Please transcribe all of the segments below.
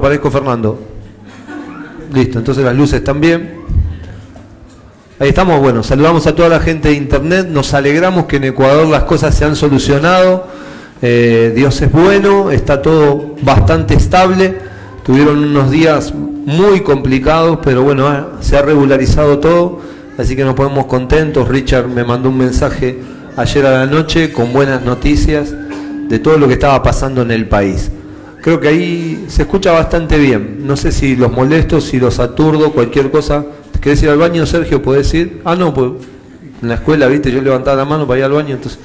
Parezco Fernando. Listo, entonces las luces bien. Ahí estamos, bueno, saludamos a toda la gente de internet, nos alegramos que en Ecuador las cosas se han solucionado, eh, Dios es bueno, está todo bastante estable, tuvieron unos días muy complicados, pero bueno, ah, se ha regularizado todo, así que nos ponemos contentos, Richard me mandó un mensaje ayer a la noche con buenas noticias de todo lo que estaba pasando en el país. Creo que ahí se escucha bastante bien. No sé si los molesto, si los aturdo, cualquier cosa. ¿Querés ir al baño, Sergio? ¿Podés ir? Ah, no, pues en la escuela, viste, yo levantaba la mano para ir al baño, entonces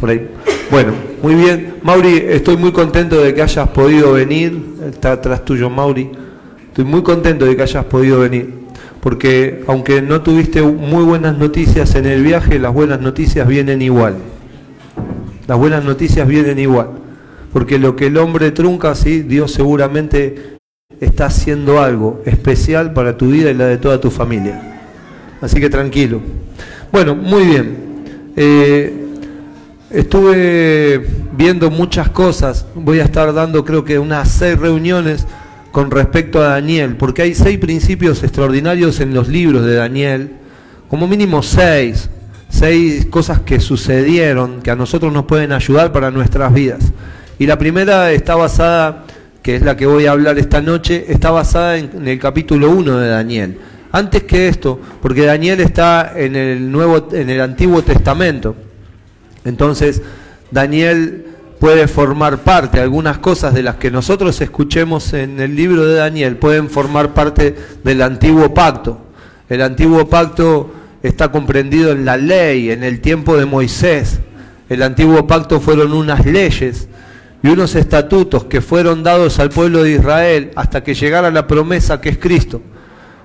por ahí. Bueno, muy bien. Mauri, estoy muy contento de que hayas podido venir. Está atrás tuyo, Mauri. Estoy muy contento de que hayas podido venir. Porque aunque no tuviste muy buenas noticias en el viaje, las buenas noticias vienen igual. Las buenas noticias vienen igual. Porque lo que el hombre trunca, sí, Dios seguramente está haciendo algo especial para tu vida y la de toda tu familia. Así que tranquilo. Bueno, muy bien. Eh, estuve viendo muchas cosas. Voy a estar dando creo que unas seis reuniones con respecto a Daniel, porque hay seis principios extraordinarios en los libros de Daniel, como mínimo seis, seis cosas que sucedieron que a nosotros nos pueden ayudar para nuestras vidas. Y la primera está basada, que es la que voy a hablar esta noche, está basada en, el capítulo 1 de Daniel. Antes que esto, porque Daniel está en el nuevo en el Antiguo Testamento. Entonces, Daniel puede formar parte, algunas cosas de las que nosotros escuchemos en el libro de Daniel pueden formar parte del antiguo pacto. El antiguo pacto está comprendido en la ley, en el tiempo de Moisés. El antiguo pacto fueron unas leyes y unos estatutos que fueron dados al pueblo de Israel hasta que llegara la promesa que es Cristo.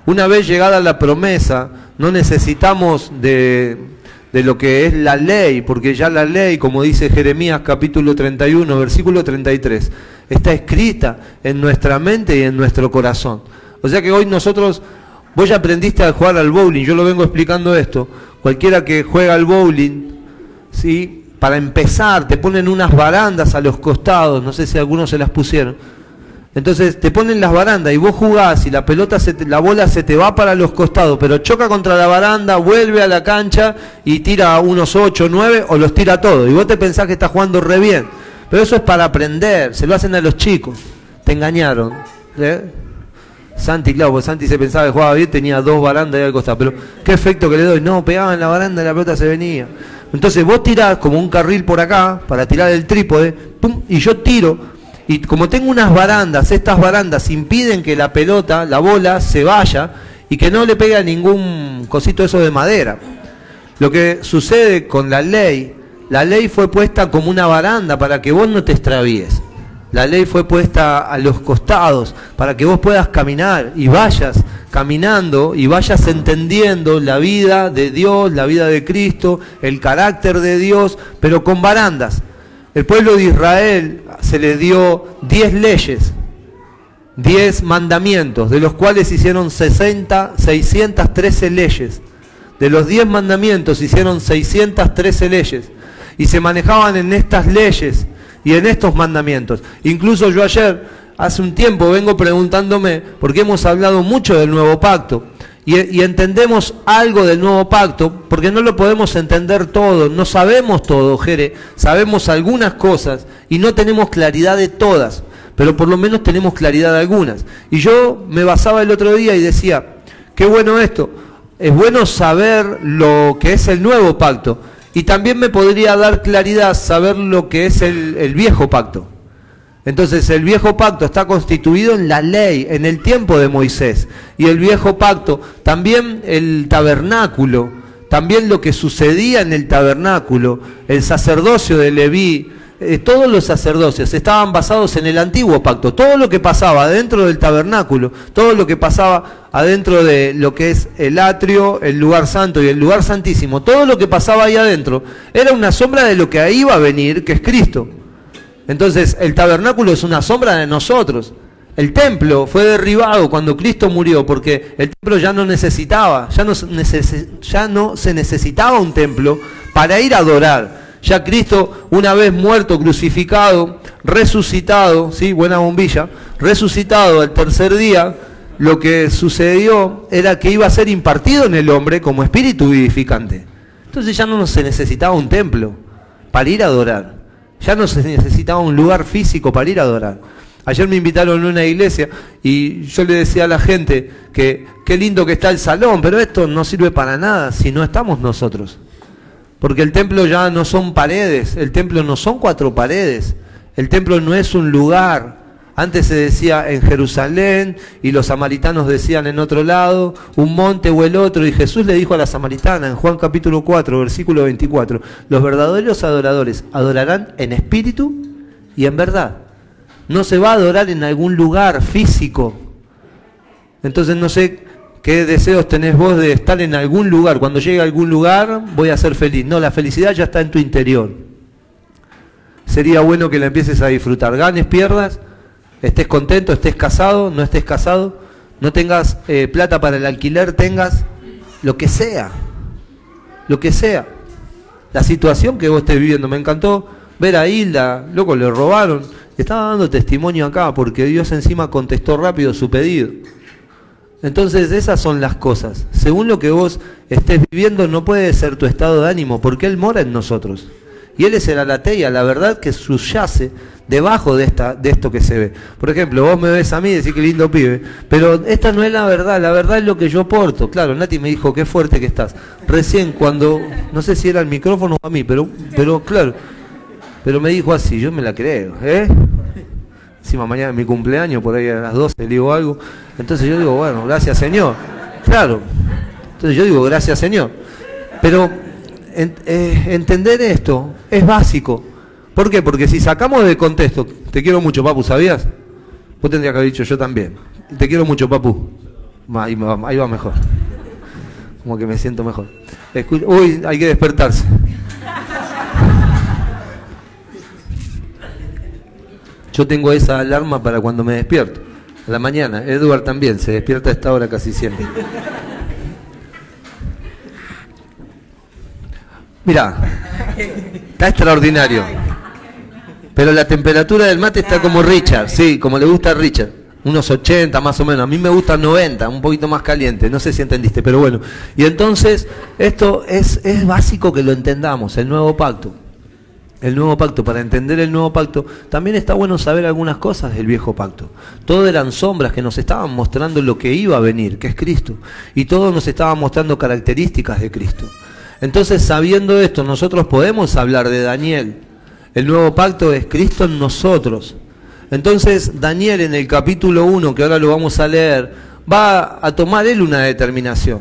Una vez llegada la promesa, no necesitamos de, de, lo que es la ley, porque ya la ley, como dice Jeremías capítulo 31, versículo 33, está escrita en nuestra mente y en nuestro corazón. O sea que hoy nosotros, vos ya aprendiste a jugar al bowling, yo lo vengo explicando esto, cualquiera que juega al bowling, ¿sí? Para empezar, te ponen unas barandas a los costados, no sé si algunos se las pusieron. Entonces te ponen las barandas y vos jugás y la pelota, se la bola se te va para los costados, pero choca contra la baranda, vuelve a la cancha y tira unos 8, 9 o los tira todos. Y vos te pensás que estás jugando re bien. Pero eso es para aprender, se lo hacen a los chicos. Te engañaron. ¿eh? Santi, claro, porque Santi se pensaba que jugaba bien, tenía dos barandas ahí al costado. Pero, ¿qué efecto que le doy? No, pegaba en la baranda y la pelota se venía. Entonces vos tirás como un carril por acá para tirar el trípode, y yo tiro, y como tengo unas barandas, estas barandas impiden que la pelota, la bola, se vaya y que no le pegue a ningún cosito eso de madera. Lo que sucede con la ley, la ley fue puesta como una baranda para que vos no te extravíes. La ley fue puesta a los costados para que vos puedas caminar y vayas caminando y vayas entendiendo la vida de Dios, la vida de Cristo, el carácter de Dios, pero con barandas. El pueblo de Israel se le dio 10 leyes, 10 mandamientos, de los cuales hicieron 60, 613 leyes. De los 10 mandamientos hicieron 613 leyes y se manejaban en estas leyes y en estos mandamientos. Incluso yo ayer, hace un tiempo, vengo preguntándome, porque hemos hablado mucho del nuevo pacto, y, entendemos algo del nuevo pacto, porque no lo podemos entender todo, no sabemos todo, Jere, sabemos algunas cosas y no tenemos claridad de todas, pero por lo menos tenemos claridad de algunas. Y yo me basaba el otro día y decía, qué bueno esto, es bueno saber lo que es el nuevo pacto, y también me podría dar claridad saber lo que es el, viejo pacto. Entonces el viejo pacto está constituido en la ley, en el tiempo de Moisés. Y el viejo pacto, también el tabernáculo, también lo que sucedía en el tabernáculo, el sacerdocio de Leví, eh, todos los sacerdocios estaban basados en el antiguo pacto. Todo lo que pasaba dentro del tabernáculo, todo lo que pasaba adentro de lo que es el atrio, el lugar santo y el lugar santísimo, todo lo que pasaba ahí adentro era una sombra de lo que ahí iba a venir, que es Cristo. Entonces el tabernáculo es una sombra de nosotros. El templo fue derribado cuando Cristo murió porque el templo ya no necesitaba, ya ya no se necesitaba un templo para ir a adorar ya Cristo, una vez muerto, crucificado, resucitado, ¿sí? buena bombilla, resucitado al tercer día, lo que sucedió era que iba a ser impartido en el hombre como espíritu vivificante. Entonces ya no se necesitaba un templo para ir a adorar. Ya no se necesitaba un lugar físico para ir a adorar. Ayer me invitaron a una iglesia y yo le decía a la gente que qué lindo que está el salón, pero esto no sirve para nada si no estamos nosotros. Porque el templo ya no son paredes, el templo no son cuatro paredes, el templo no es un lugar. Antes se decía en Jerusalén y los samaritanos decían en otro lado, un monte o el otro. Y Jesús le dijo a la samaritana en Juan capítulo 4, versículo 24, los verdaderos adoradores adorarán en espíritu y en verdad. No se va a adorar en algún lugar físico. Entonces no sé ¿Qué deseos tenés vos de estar en algún lugar? Cuando llegue a algún lugar voy a ser feliz. No, la felicidad ya está en tu interior. Sería bueno que la empieces a disfrutar. Ganes, pierdas, estés contento, estés casado, no estés casado, no tengas eh, plata para el alquiler, tengas lo que sea. Lo que sea. La situación que vos estés viviendo. Me encantó ver a Hilda, loco, le robaron. Estaba dando testimonio acá porque Dios encima contestó rápido su pedido. Entonces esas son las cosas. Según lo que vos estés viviendo no puede ser tu estado de ánimo, porque Él mora en nosotros. Y Él es el alateia, la verdad que subyace debajo de, esta, de esto que se ve. Por ejemplo, vos me ves a mí y decís que lindo pibe, pero esta no es la verdad, la verdad es lo que yo porto. Claro, Nati me dijo, qué fuerte que estás. Recién cuando, no sé si era el micrófono o a mí, pero, pero claro, pero me dijo así, yo me la creo, ¿eh? Encima mañana es mi cumpleaños, por ahí a las 12 le digo algo. Entonces yo digo, bueno, gracias Señor. Claro. Entonces yo digo, gracias Señor. Pero eh, entender esto es básico. ¿Por qué? Porque si sacamos de contexto, te quiero mucho, papu, ¿sabías? Vos tendrías que haber dicho yo también. Te quiero mucho, papu. Ahí va, mejor. Como que me siento mejor. Uy, hay que despertarse. Yo tengo esa alarma para cuando me despierto. A la mañana. Edward también se despierta a esta hora casi siempre. Mira, está extraordinario. Pero la temperatura del mate está como Richard, sí, como le gusta a Richard. Unos 80 más o menos. A mí me gusta 90, un poquito más caliente. No sé si entendiste, pero bueno. Y entonces, esto es, es básico que lo entendamos, el nuevo pacto el nuevo pacto, para entender el nuevo pacto, también está bueno saber algunas cosas del viejo pacto. Todo eran sombras que nos estaban mostrando lo que iba a venir, que es Cristo. Y todo nos estaba mostrando características de Cristo. Entonces, sabiendo esto, nosotros podemos hablar de Daniel. El nuevo pacto es Cristo en nosotros. Entonces, Daniel en el capítulo 1, que ahora lo vamos a leer, va a tomar él una determinación.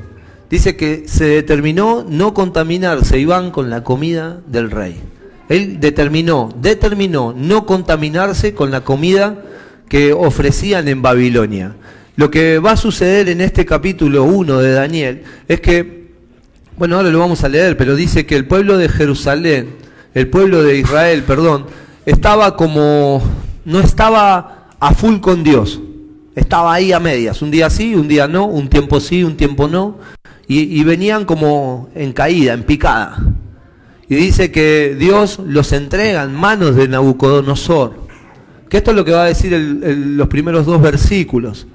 Dice que se determinó no contaminarse, iban con la comida del rey. Él determinó, determinó no contaminarse con la comida que ofrecían en Babilonia. Lo que va a suceder en este capítulo 1 de Daniel es que, bueno, ahora lo vamos a leer, pero dice que el pueblo de Jerusalén, el pueblo de Israel, perdón, estaba como, no estaba a full con Dios, estaba ahí a medias, un día sí, un día no, un tiempo sí, un tiempo no, y, y venían como en caída, en picada y dice que Dios los entrega en manos de Nabucodonosor. Que esto es lo que va a decir los primeros dos versículos.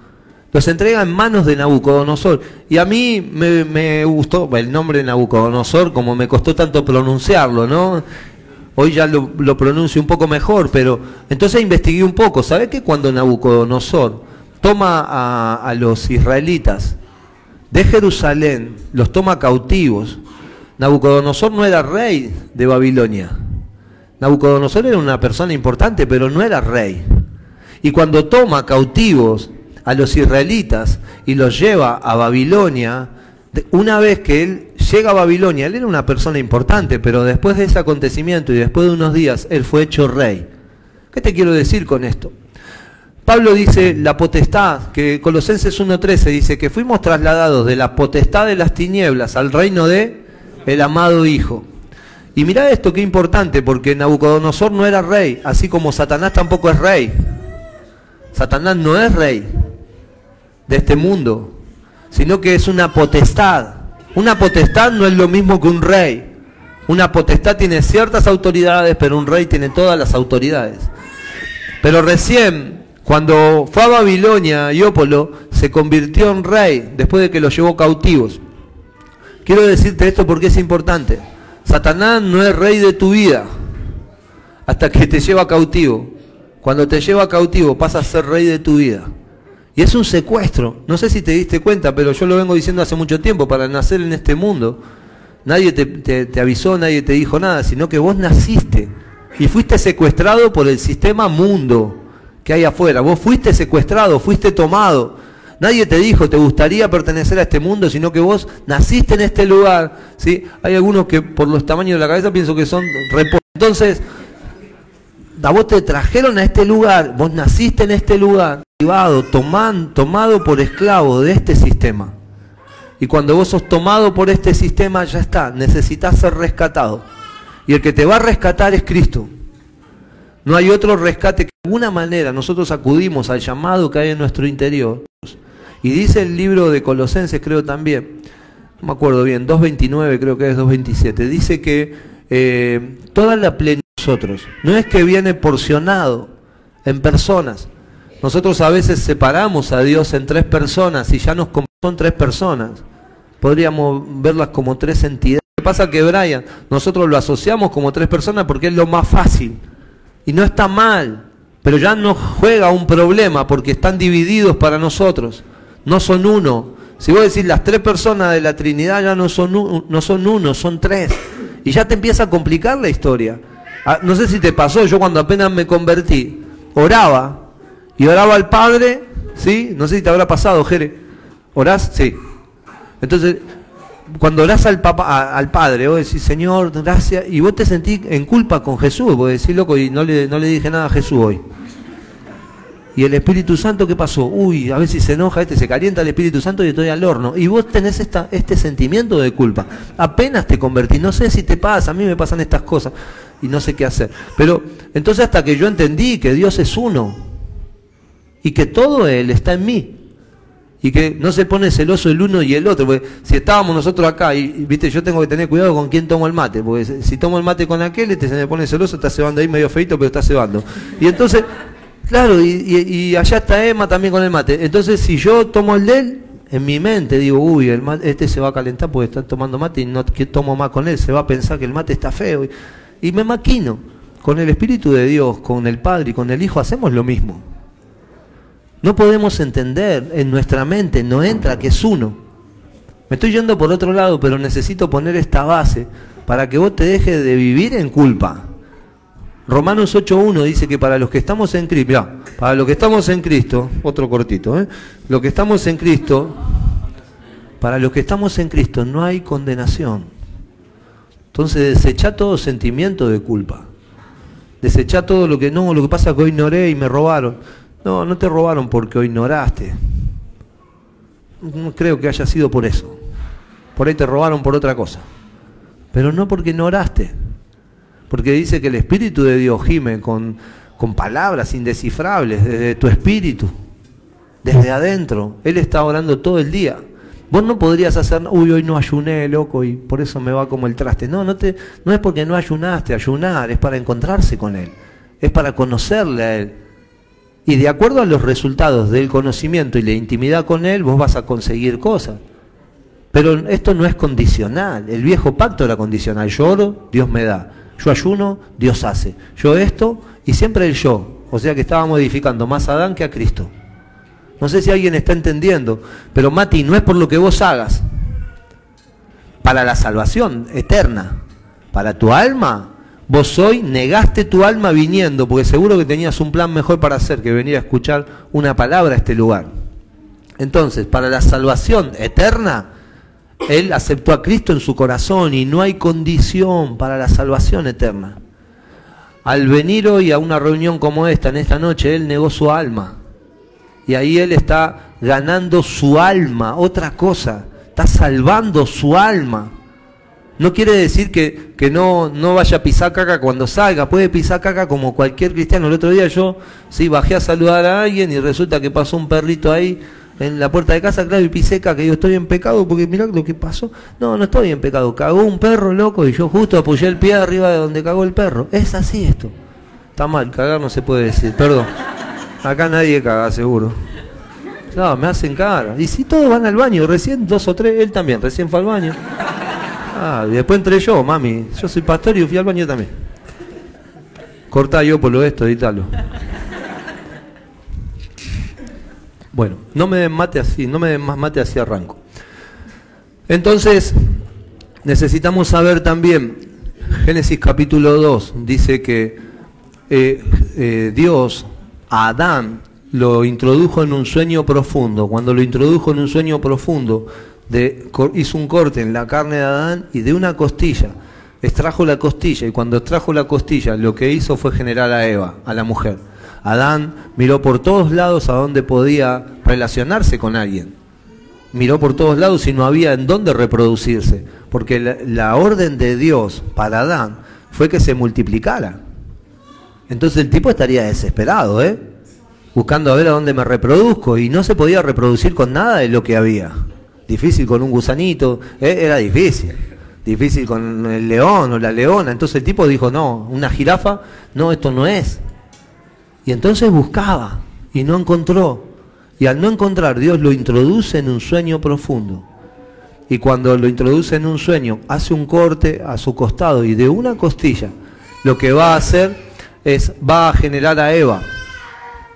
Los entrega en manos de Nabucodonosor. Y a mí me, gustó el nombre de Nabucodonosor, como me costó tanto pronunciarlo, ¿no? Hoy ya lo, pronuncio un poco mejor, pero entonces investigué un poco. ¿Sabe que cuando Nabucodonosor toma a los israelitas de Jerusalén, los toma cautivos, Nabucodonosor no era rey de Babilonia. Nabucodonosor era una persona importante, pero no era rey. Y cuando toma cautivos a los israelitas y los lleva a Babilonia, una vez que él llega a Babilonia, él era una persona importante, pero después de ese acontecimiento y después de unos días, él fue hecho rey. ¿Qué te quiero decir con esto? Pablo dice la potestad, que Colosenses 1.13 dice que fuimos trasladados de la potestad de las tinieblas al reino de el amado Hijo. Y mirá esto qué importante, porque Nabucodonosor no era rey, así como Satanás tampoco es rey. Satanás no es rey de este mundo, sino que es una potestad. Una potestad no es lo mismo que un rey. Una potestad tiene ciertas autoridades, pero un rey tiene todas las autoridades. Pero recién, Cuando fue a Babilonia, Iópolo se convirtió en rey después de que lo llevó cautivos. Quiero decirte esto porque es importante. Satanás no es rey de tu vida hasta que te lleva cautivo. Cuando te lleva cautivo pasa a ser rey de tu vida. Y es un secuestro. No sé si te diste cuenta, pero yo lo vengo diciendo hace mucho tiempo, para nacer en este mundo. Nadie te, avisó, nadie te dijo nada, sino que vos naciste y fuiste secuestrado por el sistema mundo que hay afuera. Vos fuiste secuestrado, fuiste tomado. Nadie te dijo, te gustaría pertenecer a este mundo, sino que vos naciste en este lugar. ¿sí? Hay algunos que por los tamaños de la cabeza pienso que son Entonces, a vos te trajeron a este lugar, vos naciste en este lugar, privado, tomado por esclavo de este sistema. Y cuando vos sos tomado por este sistema, ya está, necesitas ser rescatado. Y el que te va a rescatar es Cristo. No hay otro rescate que de alguna manera nosotros acudimos al llamado que hay en nuestro interior. Y dice el libro de Colosenses, creo también, no me acuerdo bien, 2.29 creo que es 2.27, dice que eh, toda la plenitud de nosotros, no es que viene porcionado en personas. Nosotros a veces separamos a Dios en tres personas y ya nos son tres personas. Podríamos verlas como tres entidades. Lo que pasa que Brian, nosotros lo asociamos como tres personas porque es lo más fácil. Y no está mal, pero ya no juega un problema porque están divididos para nosotros. No son uno. Si vos decís las tres personas de la Trinidad ya no son, no son uno, son tres. Y ya te empieza a complicar la historia. Ah, no sé si te pasó, yo cuando apenas me convertí, oraba. Y oraba al Padre, ¿sí? No sé si te habrá pasado, Jere. ¿Orás? Sí. Entonces, cuando orás al, al Padre, vos decís, Señor, gracias, y vos te sentís en culpa con Jesús, vos decís, loco, y no le, no le dije nada a Jesús hoy. Y el Espíritu Santo, ¿qué pasó? Uy, a ver si se enoja este, se calienta el Espíritu Santo y estoy al horno. Y vos tenés esta, este sentimiento de culpa. Apenas te convertís, no sé si te pasa, a mí me pasan estas cosas y no sé qué hacer. Pero entonces hasta que yo entendí que Dios es uno y que todo Él está en mí y que no se pone celoso el uno y el otro, porque si estábamos nosotros acá, y, viste, yo tengo que tener cuidado con quién tomo el mate, porque si tomo el mate con aquel, este se me pone celoso, está cebando ahí medio feito, pero está cebando. Y entonces, claro, y, allá está Emma también con el mate. Entonces, si yo tomo el de él, en mi mente digo, uy, este se va a calentar porque está tomando mate y no tomo más con él, se va a pensar que el mate está feo. Y me maquino. Con el Espíritu de Dios, con el Padre y con el Hijo hacemos lo mismo. No podemos entender, en nuestra mente no entra que es uno. Me estoy yendo por otro lado, pero necesito poner esta base para que vos te dejes de vivir en culpa. Romanos 8.1 dice que para los que estamos en Cristo, para los que estamos en Cristo, otro cortito, ¿eh? los que estamos en Cristo, para los que estamos en Cristo no hay condenación. Entonces desecha todo sentimiento de culpa. Desecha todo lo que no, lo que pasa que hoy ignoré y me robaron. No, no te robaron porque ignoraste. No creo que haya sido por eso. Por ahí te robaron por otra cosa. Pero no porque ignoraste. Porque dice que el Espíritu de Dios gime con, palabras indescifrables desde tu espíritu, desde adentro. Él está orando todo el día. Vos no podrías hacer, uy, hoy no ayuné, loco, y por eso me va como el traste. No, no, te, no es porque no ayunaste, ayunar es para encontrarse con Él, es para conocerle a Él, y de acuerdo a los resultados del conocimiento y la intimidad con Él, vos vas a conseguir cosas. Pero esto no es condicional. El viejo pacto era condicional. Yo oro, Dios me da. Yo ayuno, Dios hace. Yo esto, y siempre el yo. O sea que estaba modificando más a Adán que a Cristo. No sé si alguien está entendiendo, pero Mati, no es por lo que vos hagas. Para la salvación eterna. Para tu alma, Vos hoy negaste tu alma viniendo, porque seguro que tenías un plan mejor para hacer que venir a escuchar una palabra a este lugar. Entonces, para la salvación eterna, Él aceptó a Cristo en su corazón y no hay condición para la salvación eterna. Al venir hoy a una reunión como esta, en esta noche, Él negó su alma. Y ahí Él está ganando su alma, otra cosa, está salvando su alma. No quiere decir que, que no, no, vaya a pisar caca cuando salga, puede pisar caca como cualquier cristiano. El otro día yo sí bajé a saludar a alguien y resulta que pasó un perrito ahí en la puerta de casa, claro, y caca, y yo estoy en pecado porque mirá lo que pasó. No, no estoy en pecado, cagó un perro loco y yo justo apoyé el pie arriba de donde cagó el perro. Es así esto. Está mal, cagar no se puede decir, perdón. Acá nadie caga, seguro. No, me hacen cara. Y si todos van al baño, recién dos o tres, él también, recién fue al baño. Ah, y después entré yo, mami. Yo soy pastor y fui al baño también. Cortá yo por lo esto, editalo. Bueno, no me den mate así, no me den más mate así arranco. Entonces, necesitamos saber también, Génesis capítulo 2 dice que eh, eh, Dios a Adán lo introdujo en un sueño profundo. Cuando lo introdujo en un sueño profundo, de, hizo un corte en la carne de Adán y de una costilla extrajo la costilla y cuando extrajo la costilla lo que hizo fue generar a Eva, a la mujer. Adán miró por todos lados a donde podía relacionarse con alguien. Miró por todos lados y no había en dónde reproducirse, porque la, orden de Dios para Adán fue que se multiplicara. Entonces el tipo estaría desesperado, ¿eh? buscando a ver a dónde me reproduzco y no se podía reproducir con nada de lo que había. Difícil con un gusanito, ¿eh? era difícil. Difícil con el león o la leona. Entonces el tipo dijo, no, una jirafa, no, esto no es. Y entonces buscaba y no encontró. Y al no encontrar, Dios lo introduce en un sueño profundo. Y cuando lo introduce en un sueño, hace un corte a su costado y de una costilla, lo que va a hacer es, va a generar a Eva,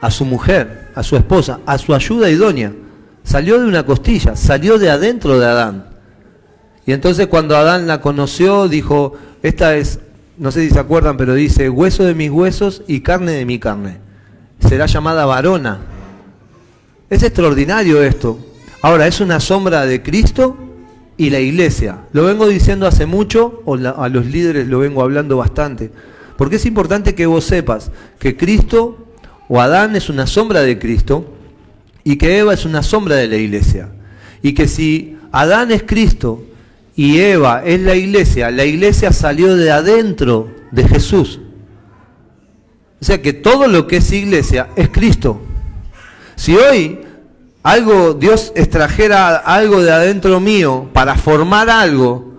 a su mujer, a su esposa, a su ayuda idónea. Salió de una costilla, salió de adentro de Adán. Y entonces cuando Adán la conoció, dijo, esta es, no sé si se acuerdan, pero dice, hueso de mis huesos y carne de mi carne. Será llamada varona. Es extraordinario esto. Ahora, es una sombra de Cristo y la iglesia. Lo vengo diciendo hace mucho, o a los líderes lo vengo hablando bastante. Porque es importante que vos sepas que Cristo o Adán es una sombra de Cristo y que Eva es una sombra de la iglesia. Y que si Adán es Cristo y Eva es la iglesia, la iglesia salió de adentro de Jesús. O sea que todo lo que es iglesia es Cristo. Si hoy algo, Dios extrajera algo de adentro mío para formar algo,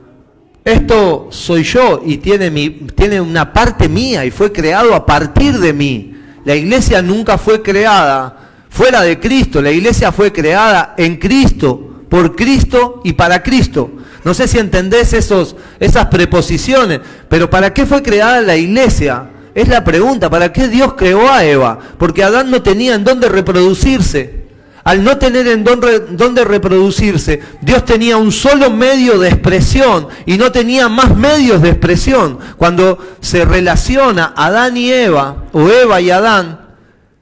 esto soy yo y tiene, mi, tiene una parte mía y fue creado a partir de mí. La iglesia nunca fue creada fuera de Cristo, la iglesia fue creada en Cristo, por Cristo y para Cristo. No sé si entendés esos, esas preposiciones, pero ¿para qué fue creada la iglesia? Es la pregunta, ¿para qué Dios creó a Eva? Porque Adán no tenía en dónde reproducirse. Al no tener en dónde, reproducirse, Dios tenía un solo medio de expresión y no tenía más medios de expresión. Cuando se relaciona Adán y Eva, o Eva y Adán,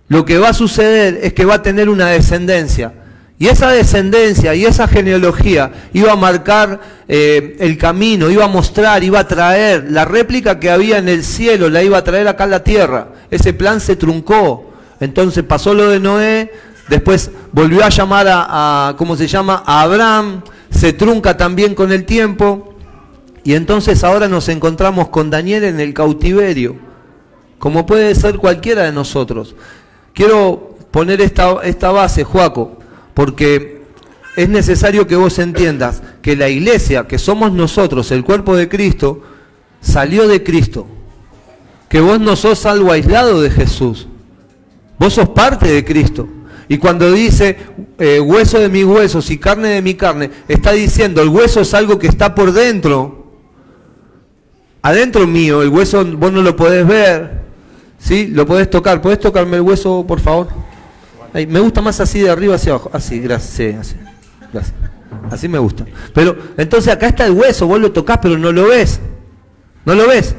lo que va a suceder es que va a tener una descendencia. Y esa descendencia y esa genealogía iba a marcar eh, el camino, iba a mostrar, iba a traer la réplica que había en el cielo, la iba a traer acá a la tierra. Ese plan se truncó. Entonces pasó lo de Noé, Después volvió a llamar a, ¿cómo se llama? A Abraham, se trunca también con el tiempo. Y entonces ahora nos encontramos con Daniel en el cautiverio, como puede ser cualquiera de nosotros. Quiero poner esta, esta base, Joaco, porque es necesario que vos entiendas que la iglesia, que somos nosotros, el cuerpo de Cristo, salió de Cristo. Que vos no sos algo aislado de Jesús. Vos sos parte de Cristo. Y cuando dice eh, hueso de mis huesos y carne de mi carne, está diciendo el hueso es algo que está por dentro. Adentro mío, el hueso vos no lo podés ver. ¿Sí? Lo podés tocar. ¿Podés tocarme el hueso, por favor? Me gusta más así de arriba hacia abajo. Así, gracias. así. Así me gusta. Pero entonces acá está el hueso, vos lo tocas, pero no lo ves. No lo ves.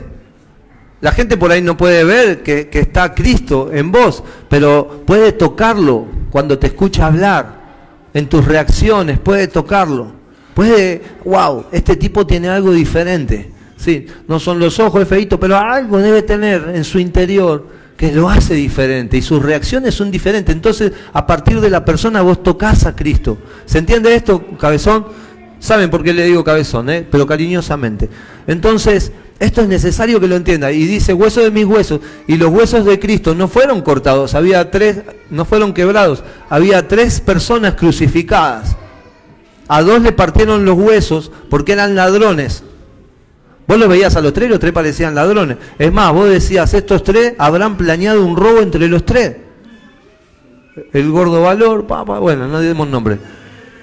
La gente por ahí no puede ver que, está Cristo en vos, pero puede tocarlo cuando te escucha hablar, en tus reacciones, puede tocarlo. Puede, wow, este tipo tiene algo diferente. Sí, no son los ojos, es feito, pero algo debe tener en su interior que lo hace diferente y sus reacciones son diferentes. Entonces, a partir de la persona vos tocas a Cristo. ¿Se entiende esto, cabezón? Saben por qué le digo cabezón, ¿eh? pero cariñosamente. Entonces, esto es necesario que lo entienda. Y dice, hueso de mis huesos. Y los huesos de Cristo no fueron cortados, había tres, no fueron quebrados. Había tres personas crucificadas. A dos le partieron los huesos porque eran ladrones. Vos los veías a los tres los tres parecían ladrones. Es más, vos decías, estos tres habrán planeado un robo entre los tres. el gordo valor, papá, bueno, no demos nombre.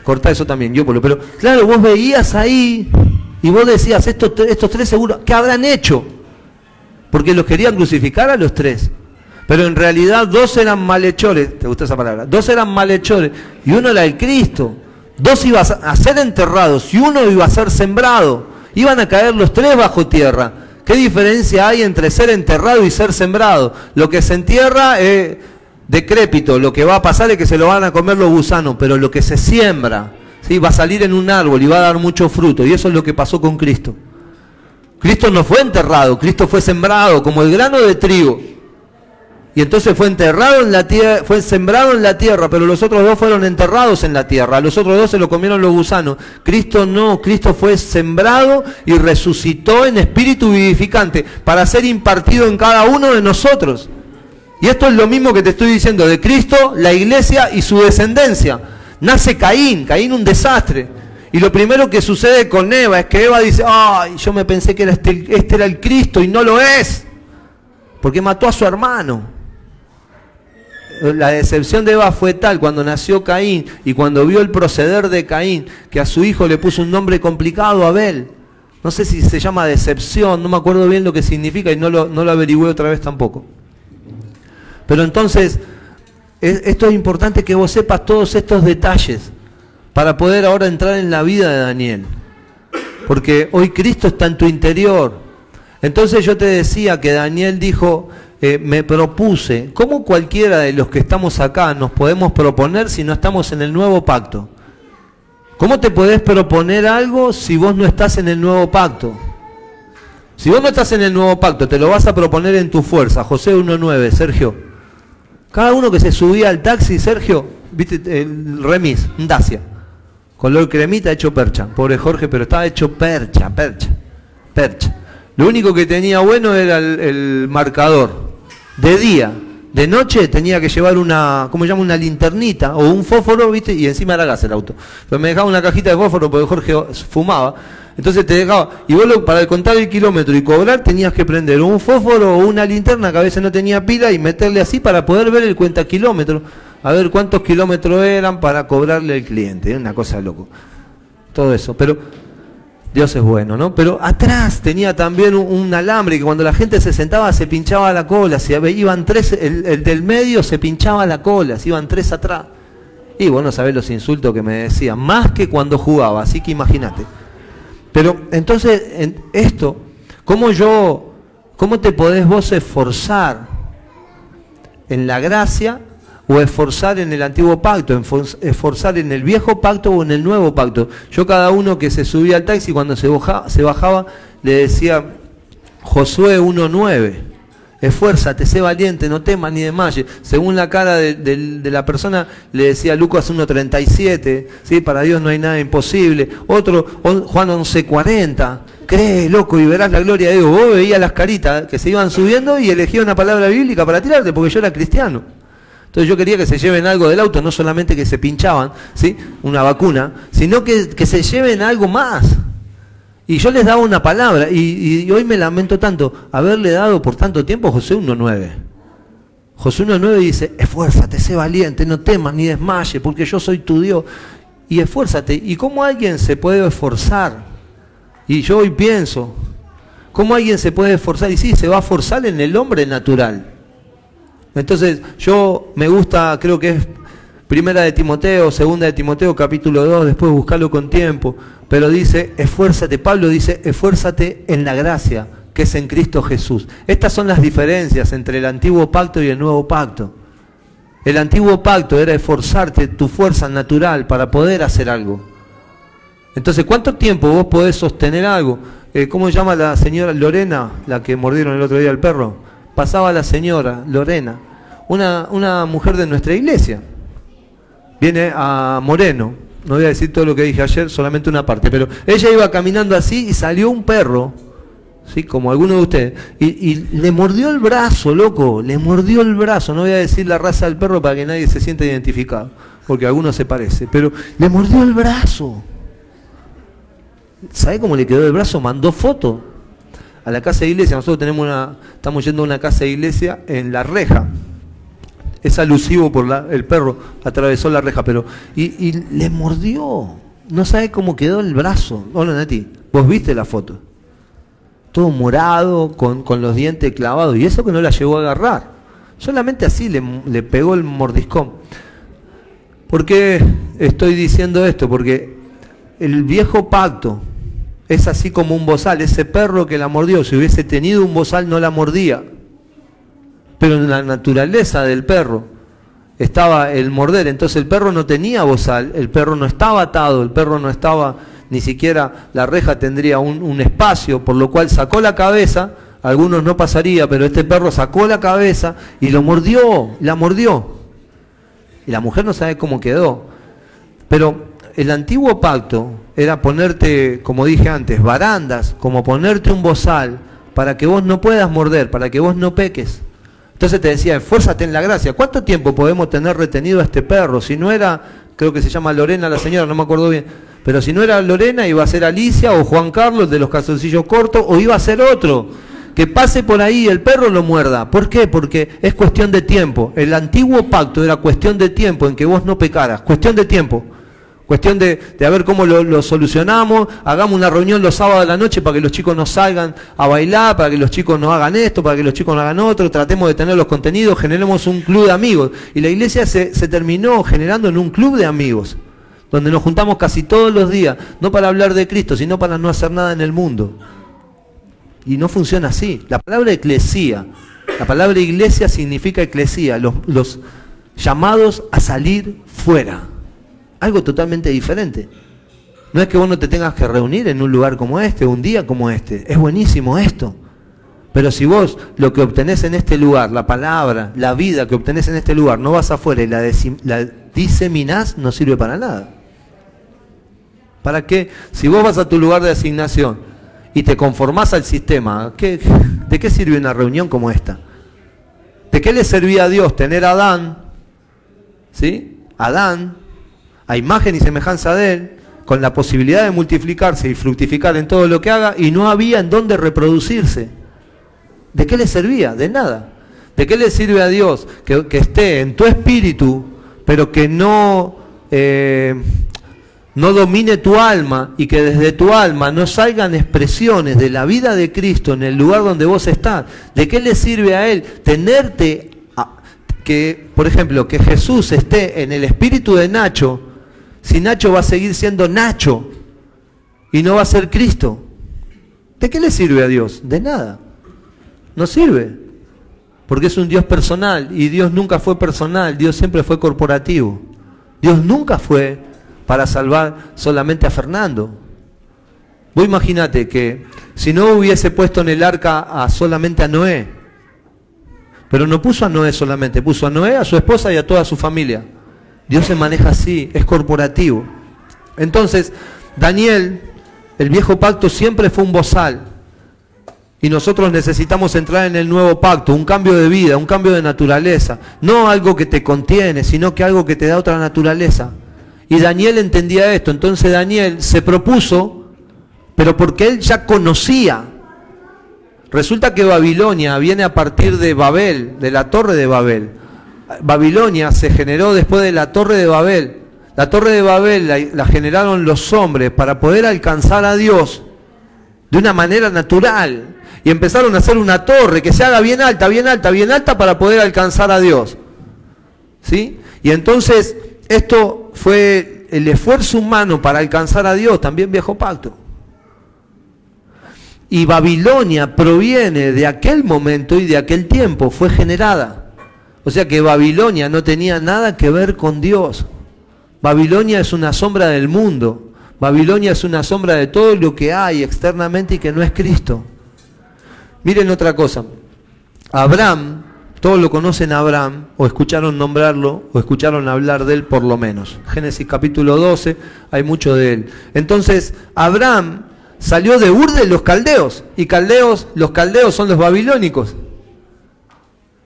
Corta eso también, yo Pero claro, vos veías ahí y vos decías, estos, estos tres seguros, ¿qué habrán hecho? Porque los querían crucificar a los tres. Pero en realidad dos eran malhechores, ¿te gusta esa palabra? Dos eran malhechores y uno era el Cristo. Dos iban a ser enterrados y uno iba a ser sembrado. Iban a caer los tres bajo tierra. ¿Qué diferencia hay entre ser enterrado y ser sembrado? Lo que se entierra es decrépito, lo que va a pasar es que se lo van a comer los gusanos, pero lo que se siembra, ¿sí? va a salir en un árbol y va a dar mucho fruto. Y eso es lo que pasó con Cristo. Cristo no fue enterrado, Cristo fue sembrado como el grano de trigo. Y entonces fue enterrado en la tierra, fue sembrado en la tierra, pero los otros dos fueron enterrados en la tierra. Los otros dos se lo comieron los gusanos. Cristo no, Cristo fue sembrado y resucitó en espíritu vivificante para ser impartido en cada uno de nosotros. Y esto es lo mismo que te estoy diciendo de Cristo, la iglesia y su descendencia. Nace Caín, Caín un desastre. Y lo primero que sucede con Eva es que Eva dice, ay, yo me pensé que era este, este era el Cristo y no lo es, porque mató a su hermano la decepción de Eva fue tal cuando nació Caín y cuando vio el proceder de Caín, que a su hijo le puso un nombre complicado, Abel. No sé si se llama decepción, no me acuerdo bien lo que significa y no lo, no lo averigüé otra vez tampoco. Pero entonces, esto es importante que vos sepas todos estos detalles para poder ahora entrar en la vida de Daniel. Porque hoy Cristo está en tu interior. Entonces yo te decía que Daniel dijo, eh, me propuse, ¿cómo cualquiera de los que estamos acá nos podemos proponer si no estamos en el nuevo pacto? ¿Cómo te podés proponer algo si vos no estás en el nuevo pacto? Si vos no estás en el nuevo pacto, te lo vas a proponer en tu fuerza. José 1.9, Sergio. Cada uno que se subía al taxi, Sergio, viste, el remis, Dacia, color cremita hecho percha. Pobre Jorge, pero estaba hecho percha, percha, percha. Lo único que tenía bueno era el marcador de día, de noche tenía que llevar una, ¿cómo se llama? Una linternita o un fósforo, ¿viste? Y encima era gas el auto. Pero me dejaba una cajita de fósforo porque Jorge fumaba. Entonces te dejaba, y vos para contar el kilómetro y cobrar tenías que prender un fósforo o una linterna que a veces no tenía pila y meterle así para poder ver el cuenta kilómetro, a ver cuántos kilómetros eran para cobrarle al cliente, una cosa loco. Todo eso. Pero Dios es bueno, ¿no? Pero atrás tenía también un, alambre que cuando la gente se sentaba se pinchaba la cola, si iban tres, el, del medio se pinchaba la cola, si iban tres atrás. Y bueno, sabés los insultos que me decían, más que cuando jugaba, así que imagínate. Pero entonces, en esto, ¿cómo yo, cómo te podés vos esforzar en la gracia o esforzar en el antiguo pacto, esforzar en el viejo pacto o en el nuevo pacto. Yo cada uno que se subía al taxi cuando se bajaba, le decía Josué 1.9, esfuérzate, sé valiente, no temas ni desmayes. Según la cara de, la persona le decía Lucas 1.37, ¿sí? para Dios no hay nada imposible. Otro, Juan 11.40 cree, loco, y verás la gloria de Dios. Vos veías las caritas que se iban subiendo y elegía una palabra bíblica para tirarte, porque yo era cristiano. Entonces yo quería que se lleven algo del auto, no solamente que se pinchaban, ¿sí? Una vacuna, sino que, se lleven algo más. Y yo les daba una palabra, y, hoy me lamento tanto haberle dado por tanto tiempo José 1.9. José 1.9 dice, esfuérzate, sé valiente, no temas ni desmaye, porque yo soy tu Dios. Y esfuérzate. ¿Y cómo alguien se puede esforzar? Y yo hoy pienso, ¿cómo alguien se puede esforzar? Y sí, se va a forzar en el hombre natural. Entonces, yo me gusta, creo que es primera de Timoteo, segunda de Timoteo, capítulo 2, después buscarlo con tiempo, pero dice, esfuérzate, Pablo dice, esfuérzate en la gracia que es en Cristo Jesús. Estas son las diferencias entre el antiguo pacto y el nuevo pacto. El antiguo pacto era esforzarte tu fuerza natural para poder hacer algo. Entonces, ¿cuánto tiempo vos podés sostener algo? Eh, ¿Cómo llama la señora Lorena, la que mordieron el otro día al perro? Pasaba la señora Lorena una, una mujer de nuestra iglesia. Viene a Moreno, no voy a decir todo lo que dije ayer, solamente una parte, pero ella iba caminando así y salió un perro, ¿sí? como alguno de ustedes, y, le mordió el brazo, loco, le mordió el brazo, no voy a decir la raza del perro para que nadie se sienta identificado, porque a alguno se parece, pero le mordió el brazo. ¿Sabe cómo le quedó el brazo? Mandó foto a la casa de iglesia. Nosotros tenemos una, estamos yendo a una casa de iglesia en La Reja es alusivo por la, el perro, atravesó la reja, pero. Y, le mordió. No sabe cómo quedó el brazo. Hola, Nati. Vos viste la foto. Todo morado, con, con los dientes clavados. Y eso que no la llegó a agarrar. Solamente así le, le pegó el mordiscón. ¿Por qué estoy diciendo esto? Porque el viejo pacto es así como un bozal. Ese perro que la mordió, si hubiese tenido un bozal, no la mordía. Pero en la naturaleza del perro estaba el morder. Entonces el perro no tenía bozal, el perro no estaba atado, el perro no estaba, ni siquiera la reja tendría un, un espacio, por lo cual sacó la cabeza. Algunos no pasaría, pero este perro sacó la cabeza y lo mordió, la mordió. Y la mujer no sabe cómo quedó. Pero el antiguo pacto era ponerte, como dije antes, barandas, como ponerte un bozal para que vos no puedas morder, para que vos no peques. Entonces te decía, esfuérzate en la gracia. ¿Cuánto tiempo podemos tener retenido a este perro? Si no era, creo que se llama Lorena la señora, no me acuerdo bien, pero si no era Lorena, iba a ser Alicia o Juan Carlos de los calzoncillos cortos, o iba a ser otro. Que pase por ahí y el perro lo muerda. ¿Por qué? Porque es cuestión de tiempo. El antiguo pacto era cuestión de tiempo en que vos no pecaras. Cuestión de tiempo. Cuestión de, de ver cómo lo, solucionamos, hagamos una reunión los sábados de la noche para que los chicos no salgan a bailar, para que los chicos no hagan esto, para que los chicos no hagan otro, tratemos de tener los contenidos, generemos un club de amigos. Y la iglesia se, terminó generando en un club de amigos, donde nos juntamos casi todos los días, no para hablar de Cristo, sino para no hacer nada en el mundo. Y no funciona así. La palabra eclesía, la palabra iglesia significa eclesía, los llamados a salir fuera algo totalmente diferente. No es que vos no te tengas que reunir en un lugar como este, un día como este. Es buenísimo esto. Pero si vos lo que obtenés en este lugar, la palabra, la vida que obtenés en este lugar, no vas afuera y la, la diseminás, no sirve para nada. ¿Para qué? Si vos vas a tu lugar de asignación y te conformás al sistema, ¿de qué sirve una reunión como esta? ¿De qué le servía a Dios tener a Adán? ¿Sí? Adán a imagen y semejanza de él, con la posibilidad de multiplicarse y fructificar en todo lo que haga, y no había en dónde reproducirse. ¿De qué le servía? De nada. ¿De qué le sirve a Dios que, esté en tu espíritu, pero que no, eh, no domine tu alma y que desde tu alma no salgan expresiones de la vida de Cristo en el lugar donde vos estás? ¿De qué le sirve a Él tenerte, que, por ejemplo, que Jesús esté en el espíritu de Nacho, si Nacho va a seguir siendo Nacho y no va a ser Cristo? ¿De qué le sirve a Dios? De nada. No sirve. Porque es un Dios personal y Dios nunca fue personal, Dios siempre fue corporativo. Dios nunca fue para salvar solamente a Fernando. Vos imagínate que si no hubiese puesto en el arca a solamente a Noé, pero no puso a Noé solamente, puso a Noé, a su esposa y a toda su familia. Dios se maneja así, es corporativo. Entonces, Daniel, el viejo pacto siempre fue un bozal. Y nosotros necesitamos entrar en el nuevo pacto, un cambio de vida, un cambio de naturaleza. No algo que te contiene, sino que algo que te da otra naturaleza. Y Daniel entendía esto. Entonces Daniel se propuso, pero porque él ya conocía. Resulta que Babilonia viene a partir de Babel, de la torre de Babel. Babilonia se generó después de la Torre de Babel. La Torre de Babel la, generaron los hombres para poder alcanzar a Dios de una manera natural. Y empezaron a hacer una torre que se haga bien alta, bien alta, bien alta para poder alcanzar a Dios. ¿Sí? Y entonces esto fue el esfuerzo humano para alcanzar a Dios, también viejo pacto. Y Babilonia proviene de aquel momento y de aquel tiempo, fue generada. O sea que Babilonia no tenía nada que ver con Dios. Babilonia es una sombra del mundo. Babilonia es una sombra de todo lo que hay externamente y que no es Cristo. Miren otra cosa. Abraham, todos lo conocen a Abraham, o escucharon nombrarlo, o escucharon hablar de él por lo menos. Génesis capítulo 12, hay mucho de él. Entonces, Abraham salió de Ur de los caldeos, y caldeos, los caldeos son los babilónicos.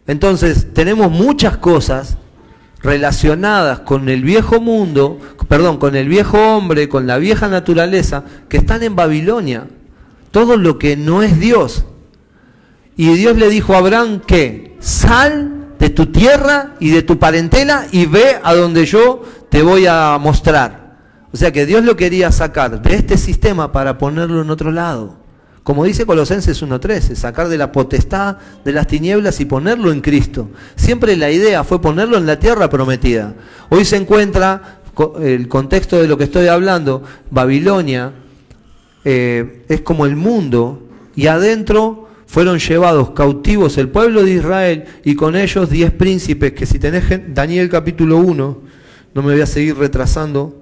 Entonces, tenemos muchas cosas relacionadas con el viejo mundo, perdón, con el viejo hombre, con la vieja naturaleza, que están en Babilonia. Todo lo que no es Dios. Y Dios le dijo a Abraham que sal de tu tierra y de tu parentela y ve a donde yo te voy a mostrar. O sea que Dios lo quería sacar de este sistema para ponerlo en otro lado. Como dice Colosenses 1.13, sacar de la potestad de las tinieblas y ponerlo en Cristo. Siempre la idea fue ponerlo en la tierra prometida. Hoy se encuentra el contexto de lo que estoy hablando, Babilonia eh, es como el mundo y adentro fueron llevados cautivos el pueblo de Israel y con ellos diez príncipes que si tenés Daniel capítulo 1, no me voy a seguir retrasando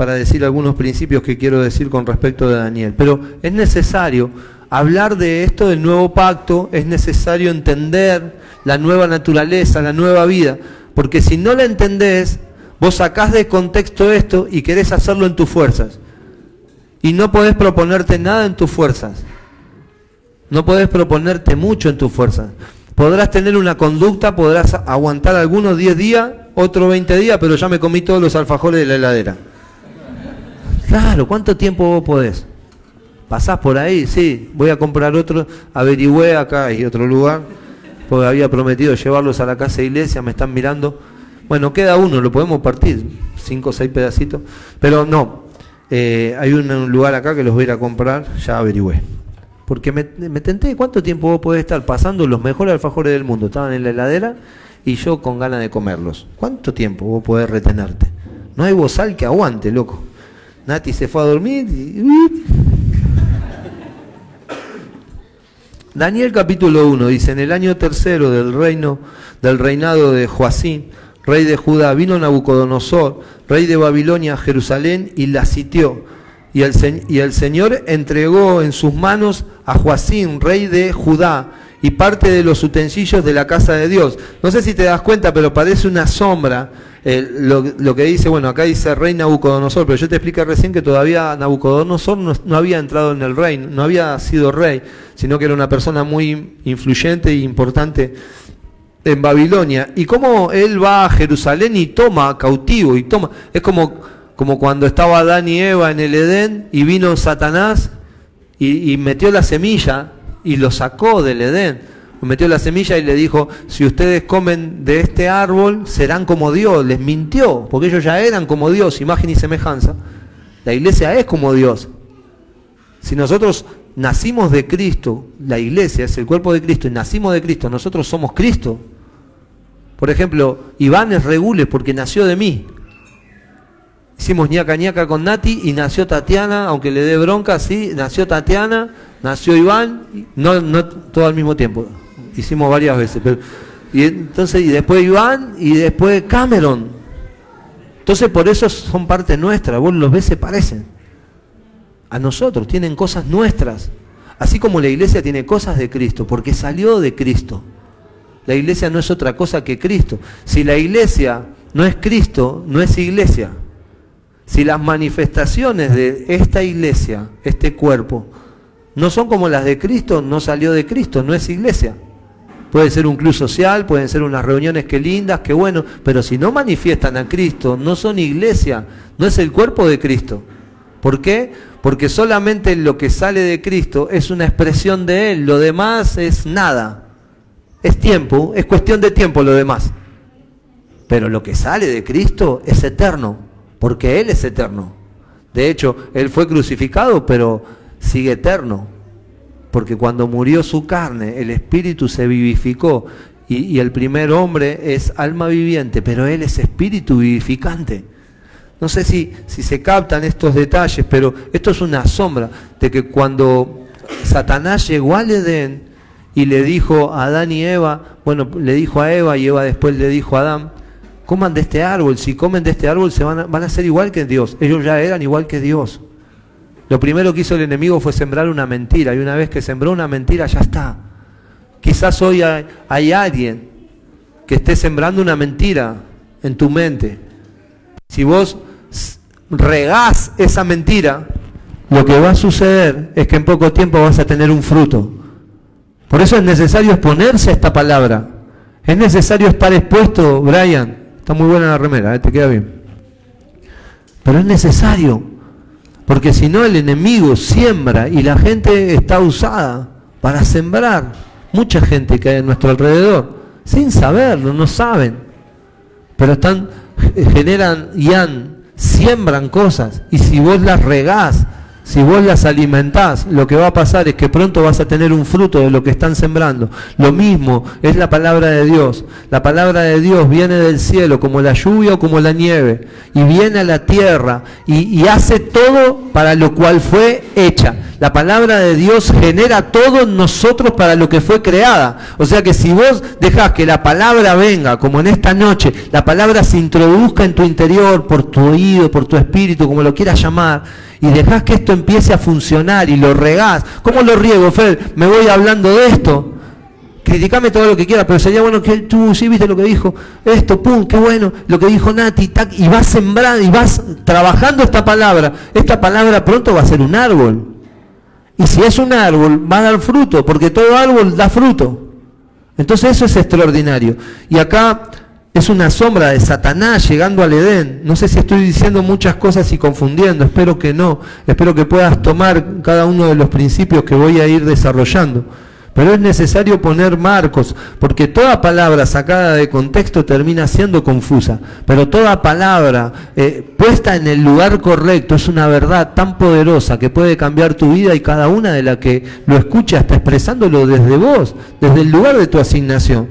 para decir algunos principios que quiero decir con respecto de Daniel, pero es necesario hablar de esto del nuevo pacto, es necesario entender la nueva naturaleza, la nueva vida, porque si no la entendés, Vos sacás de contexto esto y querés hacerlo en tus fuerzas. Y no podés proponerte nada en tus fuerzas. No podés proponerte mucho en tus fuerzas. Podrás tener una conducta, podrás aguantar algunos 10 días, otros 20 días, pero ya me comí todos los alfajores de la heladera. Claro, ¿cuánto tiempo vos podés? Pasás por ahí, sí, voy a comprar otro, averigüé acá y otro lugar, porque había prometido llevarlos a la casa de iglesia, me están mirando bueno, queda uno, lo podemos partir, cinco o seis pedacitos, pero no, eh, hay un, lugar acá que los voy a ir a comprar, ya averigüé. Porque me, tenté, ¿cuánto tiempo vos podés estar pasando los mejores alfajores del mundo? Estaban en la heladera y yo con ganas de comerlos. ¿Cuánto tiempo vos podés retenerte? No hay bozal que aguante, loco. Nati se fue a dormir. Daniel capítulo 1 dice, en el año tercero del reino, del reinado de Joacín, rey de Judá, vino Nabucodonosor, rey de Babilonia, a Jerusalén y la sitió. Y el, y el Señor entregó en sus manos a Joacín, rey de Judá, y parte de los utensilios de la casa de Dios. No sé si te das cuenta, pero parece una sombra eh, lo, que dice, bueno, acá dice rey Nabucodonosor, pero yo te expliqué recién que todavía Nabucodonosor no, no, había entrado en el reino, no había sido rey, sino que era una persona muy influyente e importante en Babilonia. Y cómo él va a Jerusalén y toma cautivo y toma es como como cuando estaba Adán y Eva en el Edén y vino Satanás y, metió la semilla y lo sacó del Edén metió la semilla y le dijo si ustedes comen de este árbol serán como Dios les mintió porque ellos ya eran como Dios imagen y semejanza la iglesia es como Dios si nosotros nacimos de Cristo, la iglesia es el cuerpo de Cristo y nacimos de Cristo, nosotros somos Cristo. Por ejemplo, Iván es regules porque nació de mí. Hicimos ñaca ñaca con Nati y nació Tatiana, aunque le dé bronca, sí, nació Tatiana, nació Iván, no, no todo al mismo tiempo. Hicimos varias veces. Pero, y entonces, y después Iván y después Cameron. Entonces por eso son parte nuestra, vos los ves se parecen a nosotros, tienen cosas nuestras. Así como la iglesia tiene cosas de Cristo, porque salió de Cristo. La iglesia no es otra cosa que Cristo. Si la iglesia no es Cristo, no es iglesia. Si las manifestaciones de esta iglesia, este cuerpo, no son como las de Cristo, no salió de Cristo, no es iglesia. Puede ser un club social, pueden ser unas reuniones que lindas, que bueno, pero si no manifiestan a Cristo, no son iglesia, no es el cuerpo de Cristo. ¿Por qué? Porque solamente lo que sale de Cristo es una expresión de Él, lo demás es nada. Es tiempo, es cuestión de tiempo lo demás. Pero lo que sale de Cristo es eterno, porque Él es eterno. De hecho, Él fue crucificado, pero sigue eterno. Porque cuando murió su carne, el Espíritu se vivificó. Y, el primer hombre es alma viviente, pero Él es Espíritu vivificante. No sé si, si se captan estos detalles, pero esto es una sombra de que cuando Satanás llegó al Edén y le dijo a Adán y Eva, bueno, le dijo a Eva y Eva después le dijo a Adán, coman de este árbol, si comen de este árbol se van a, van a ser igual que Dios. Ellos ya eran igual que Dios. Lo primero que hizo el enemigo fue sembrar una mentira y una vez que sembró una mentira ya está. Quizás hoy hay, alguien que esté sembrando una mentira en tu mente. Si vos regás esa mentira, lo que va a suceder es que en poco tiempo vas a tener un fruto. Por eso es necesario exponerse a esta palabra. Es necesario estar expuesto, Brian. Está muy buena la remera, ¿eh? te queda bien. Pero es necesario, porque si no el enemigo siembra y la gente está usada para sembrar. Mucha gente que hay a nuestro alrededor sin saberlo, no saben. Pero están, generan y han, siembran cosas. Y si vos las regás, si vos las alimentás, lo que va a pasar es que pronto vas a tener un fruto de lo que están sembrando. Lo mismo es la palabra de Dios. La palabra de Dios viene del cielo como la lluvia o como la nieve y viene a la tierra y, hace todo para lo cual fue hecha. La palabra de Dios genera todo en nosotros para lo que fue creada. O sea que si vos dejás que la palabra venga, como en esta noche, la palabra se introduzca en tu interior, por tu oído, por tu espíritu, como lo quieras llamar, y dejás que esto empiece a funcionar y lo regás. ¿Cómo lo riego, Fred? Me voy hablando de esto. Criticame todo lo que quieras, pero sería bueno que tú sí viste lo que dijo esto, pum, qué bueno, lo que dijo Nati, y vas sembrando y vas trabajando esta palabra. Esta palabra pronto va a ser un árbol. Y si es un árbol, va a dar fruto, porque todo árbol da fruto. Entonces eso es extraordinario. Y acá es una sombra de Satanás llegando al Edén. No sé si estoy diciendo muchas cosas y confundiendo, espero que no. Espero que puedas tomar cada uno de los principios que voy a ir desarrollando. Pero es necesario poner marcos, porque toda palabra sacada de contexto termina siendo confusa. Pero toda palabra eh, puesta en el lugar correcto es una verdad tan poderosa que puede cambiar tu vida y cada una de la que lo escucha está expresándolo desde vos, desde el lugar de tu asignación.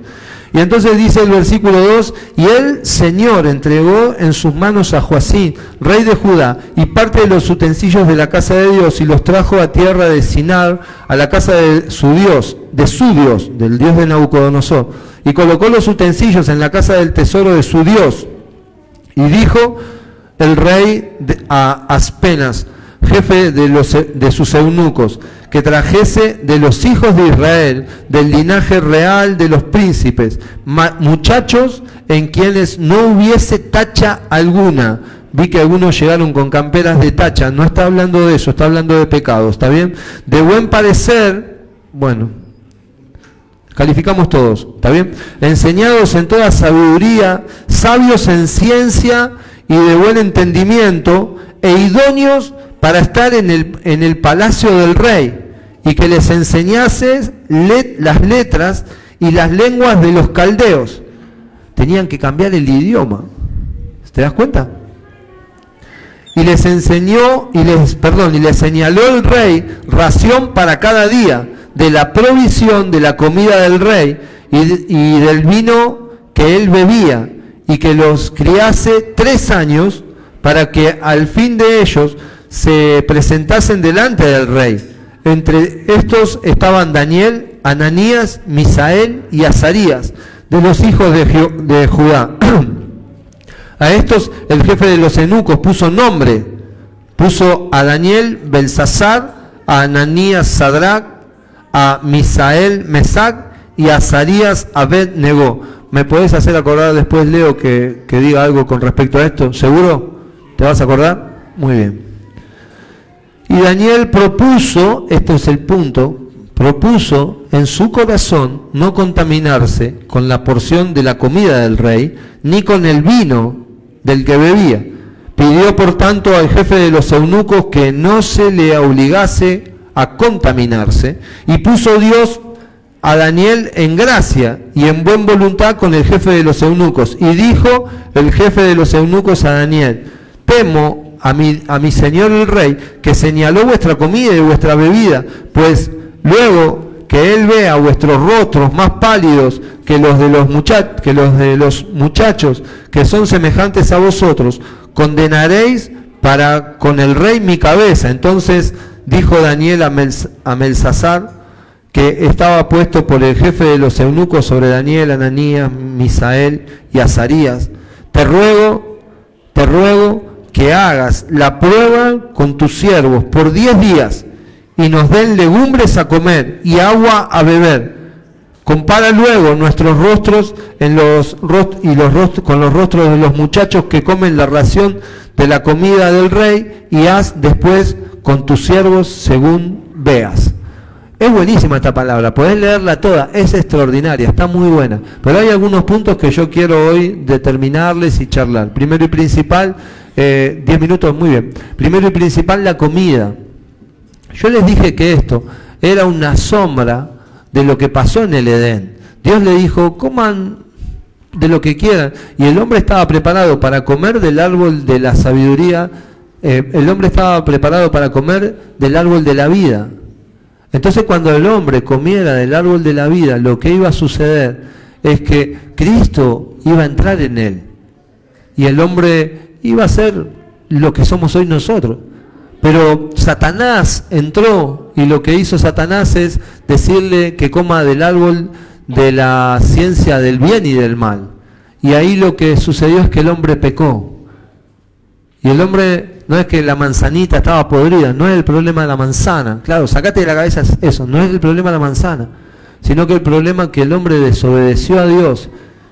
Y entonces dice el versículo 2, y el Señor entregó en sus manos a Joacín, rey de Judá, y parte de los utensilios de la casa de Dios, y los trajo a tierra de Sinar, a la casa de su Dios, de su Dios, del Dios de Nabucodonosor, y colocó los utensilios en la casa del tesoro de su Dios. Y dijo el rey a Aspenas, jefe de, los, de sus eunucos, que trajese de los hijos de Israel, del linaje real de los príncipes, muchachos en quienes no hubiese tacha alguna. Vi que algunos llegaron con camperas de tacha, no está hablando de eso, está hablando de pecados, ¿está bien? De buen parecer, bueno, calificamos todos, ¿está bien? Enseñados en toda sabiduría, sabios en ciencia y de buen entendimiento, e idóneos para estar en el, en el palacio del rey y que les enseñase las letras y las lenguas de los caldeos. Tenían que cambiar el idioma. ¿Te das cuenta? Y les enseñó y les, perdón, y les señaló el rey ración para cada día de la provisión de la comida del rey y, y del vino que él bebía y que los criase tres años para que al fin de ellos se presentasen delante del rey. Entre estos estaban Daniel, Ananías, Misael y Azarías, de los hijos de, Judá. a estos el jefe de los eunucos puso nombre, puso a Daniel Belsasar, a Ananías Sadrach, a Misael Mesac y a Azarías Abed Negó. ¿Me podés hacer acordar después, Leo, que diga algo con respecto a esto? ¿Seguro? ¿Te vas a acordar? Muy bien. Y Daniel propuso, esto es el punto, propuso en su corazón no contaminarse con la porción de la comida del rey, ni con el vino del que bebía. Pidió por tanto al jefe de los eunucos que no se le obligase a contaminarse, y puso Dios a Daniel en gracia y en buen voluntad con el jefe de los eunucos. Y dijo el jefe de los eunucos a Daniel, temo a mi, señor el rey, que señaló vuestra comida y vuestra bebida, pues luego que él vea vuestros rostros más pálidos que los de los, muchachos que son semejantes a vosotros, condenaréis para con el rey mi cabeza. Entonces dijo Daniel a, a Melsasar, que estaba puesto por el jefe de los eunucos sobre Daniel, Ananías, Misael y Azarías, te ruego, te ruego que hagas la prueba con tus siervos por diez días y nos den legumbres a comer y agua a beber. Compara luego nuestros rostros en los y los rostros, con los rostros de los muchachos que comen la ración de la comida del rey y haz después con tus siervos según veas. Es buenísima esta palabra, podés leerla toda, es extraordinaria, está muy buena. Pero hay algunos puntos que yo quiero hoy determinarles y charlar. Primero y principal, eh, diez minutos, muy bien. Primero y principal, la comida. Yo les dije que esto era una sombra de lo que pasó en el Edén, Dios le dijo, coman de lo que quieran. Y el hombre estaba preparado para comer del árbol de la sabiduría, eh, el hombre estaba preparado para comer del árbol de la vida. Entonces cuando el hombre comiera del árbol de la vida, lo que iba a suceder es que Cristo iba a entrar en él. Y el hombre iba a ser lo que somos hoy nosotros. Pero Satanás entró y lo que hizo Satanás es decirle que coma del árbol de la ciencia del bien y del mal. Y ahí lo que sucedió es que el hombre pecó. Y el hombre, no es que la manzanita estaba podrida, no es el problema de la manzana. Claro, sacate de la cabeza eso, no es el problema de la manzana, sino que el problema que el hombre desobedeció a Dios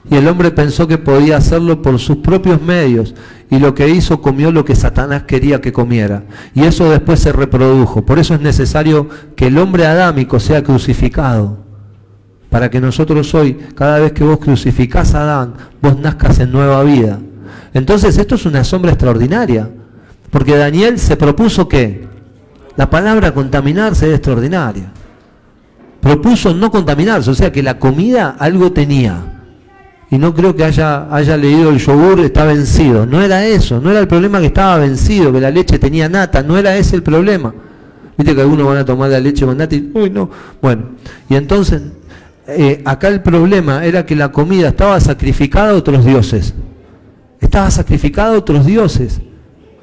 y el hombre pensó que podía hacerlo por sus propios medios y lo que hizo comió lo que Satanás quería que comiera. Y eso después se reprodujo. Por eso es necesario que el hombre adámico sea crucificado para que nosotros hoy, cada vez que vos crucificás a Adán, vos nazcas en nueva vida. Entonces esto es una sombra extraordinaria, porque Daniel se propuso que la palabra contaminarse es extraordinaria. Propuso no contaminarse, o sea que la comida algo tenía. Y no creo que haya, haya leído el yogur está vencido. No era eso, no era el problema que estaba vencido, que la leche tenía nata, no era ese el problema. Viste que algunos van a tomar la leche con nata y, uy, no. Bueno, y entonces eh, acá el problema era que la comida estaba sacrificada a otros dioses. Estaba sacrificada a otros dioses.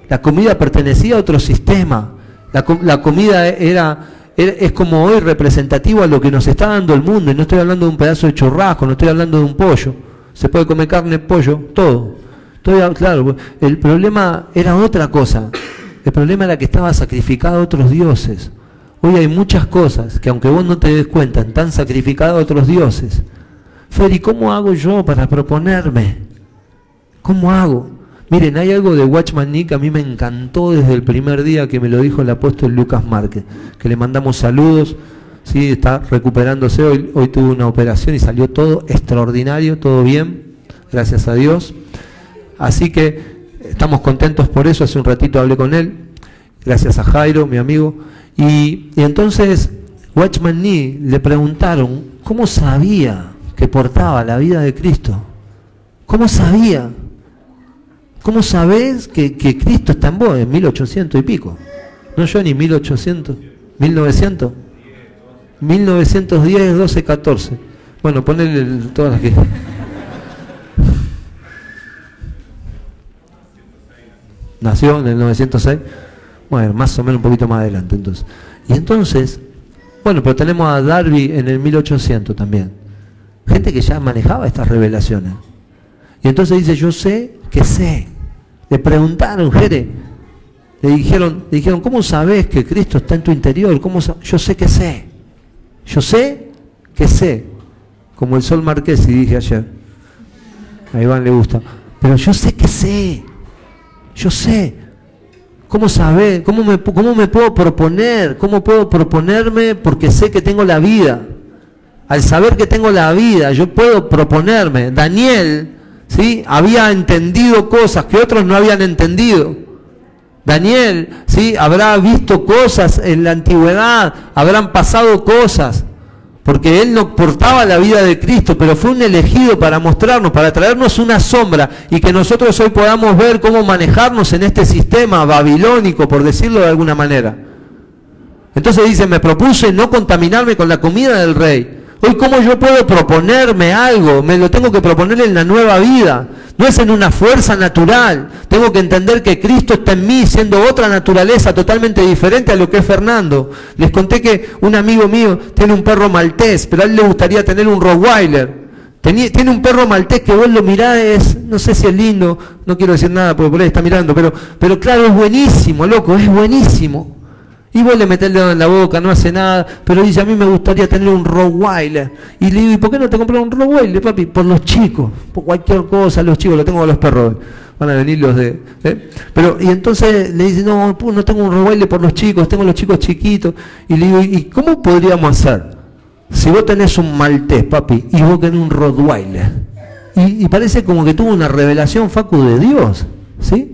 La comida pertenecía a otro sistema. La, comida era, es como hoy representativo a lo que nos está dando el mundo. Y no estoy hablando de un pedazo de churrasco, no estoy hablando de un pollo. Se puede comer carne, pollo, todo. todo claro, el problema era otra cosa. El problema era que estaba sacrificado a otros dioses. Hoy hay muchas cosas que aunque vos no te des cuenta, están sacrificadas a otros dioses. Feri, ¿cómo hago yo para proponerme? ¿Cómo hago? Miren, hay algo de Watchman Nick que a mí me encantó desde el primer día que me lo dijo el apóstol Lucas Márquez, que le mandamos saludos, sí, está recuperándose, hoy, hoy tuvo una operación y salió todo extraordinario, todo bien, gracias a Dios. Así que estamos contentos por eso, hace un ratito hablé con él, gracias a Jairo, mi amigo. Y, entonces Watchman Nee le preguntaron cómo sabía que portaba la vida de Cristo. ¿Cómo sabía? ¿Cómo sabés que, Cristo está en vos en 1800 y pico? No yo ni 1800, 1900, 1910, 12, 14. Bueno, ponele todas las que... Nació en el 906. Bueno, más o menos un poquito más adelante entonces. Y entonces, bueno, pero tenemos a Darby en el 1800 también. Gente que ya manejaba estas revelaciones. Y entonces dice, yo sé que sé. Le preguntaron, Jere, le dijeron, le dijeron, ¿cómo sabes que Cristo está en tu interior? ¿Cómo yo sé que sé. Yo sé que sé. Como el sol marqués, y dije ayer. A Iván le gusta. Pero yo sé que sé. Yo sé. ¿Cómo saber? ¿Cómo me, ¿Cómo me puedo proponer? ¿Cómo puedo proponerme porque sé que tengo la vida? Al saber que tengo la vida, yo puedo proponerme. Daniel, ¿sí? Había entendido cosas que otros no habían entendido. Daniel, ¿sí? Habrá visto cosas en la antigüedad, habrán pasado cosas porque él no portaba la vida de Cristo, pero fue un elegido para mostrarnos, para traernos una sombra y que nosotros hoy podamos ver cómo manejarnos en este sistema babilónico, por decirlo de alguna manera. Entonces dice, me propuse no contaminarme con la comida del rey. Hoy, ¿cómo yo puedo proponerme algo? Me lo tengo que proponer en la nueva vida. No es en una fuerza natural. Tengo que entender que Cristo está en mí, siendo otra naturaleza totalmente diferente a lo que es Fernando. Les conté que un amigo mío tiene un perro maltés, pero a él le gustaría tener un Rottweiler. Tiene un perro maltés que vos lo mirás, no sé si es lindo, no quiero decir nada porque por ahí está mirando, pero, pero claro, es buenísimo, loco, es buenísimo. Y vos le metés el dedo en la boca, no hace nada, pero dice, a mí me gustaría tener un Rottweiler. Y le digo, ¿y por qué no te compras un Rottweiler, papi? Por los chicos, por cualquier cosa, los chicos, lo tengo con los perros. Van a venir los de... ¿eh? Pero, y entonces le dice, no, no tengo un Rottweiler por los chicos, tengo los chicos chiquitos. Y le digo, ¿y cómo podríamos hacer? Si vos tenés un maltés, papi, y vos tenés un Rottweiler. Y, y parece como que tuvo una revelación, Facu, de Dios, ¿sí?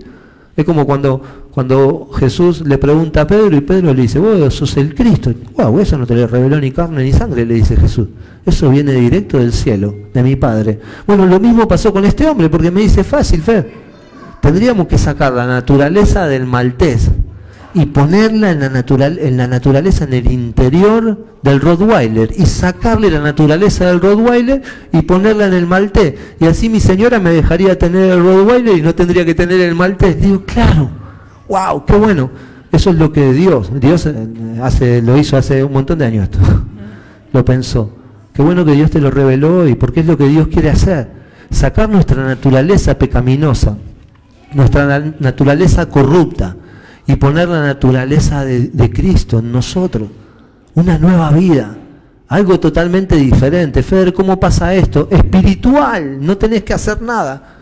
Es como cuando cuando Jesús le pregunta a Pedro y Pedro le dice, vos sos el Cristo. Wow, eso no te lo reveló ni carne ni sangre, le dice Jesús. Eso viene directo del cielo, de mi Padre. Bueno, lo mismo pasó con este hombre, porque me dice fácil, Fe. Tendríamos que sacar la naturaleza del maltés y ponerla en la, natural, en la naturaleza, en el interior del Rottweiler, y sacarle la naturaleza del Rottweiler y ponerla en el maltés. Y así mi señora me dejaría tener el Rottweiler y no tendría que tener el maltés. Digo, claro, wow, qué bueno. Eso es lo que Dios, Dios eh, hace, lo hizo hace un montón de años esto. Lo pensó. Qué bueno que Dios te lo reveló y porque es lo que Dios quiere hacer. Sacar nuestra naturaleza pecaminosa, nuestra naturaleza corrupta y poner la naturaleza de, Cristo en nosotros. Una nueva vida, algo totalmente diferente. Feder, ¿cómo pasa esto? Espiritual, no tenés que hacer nada.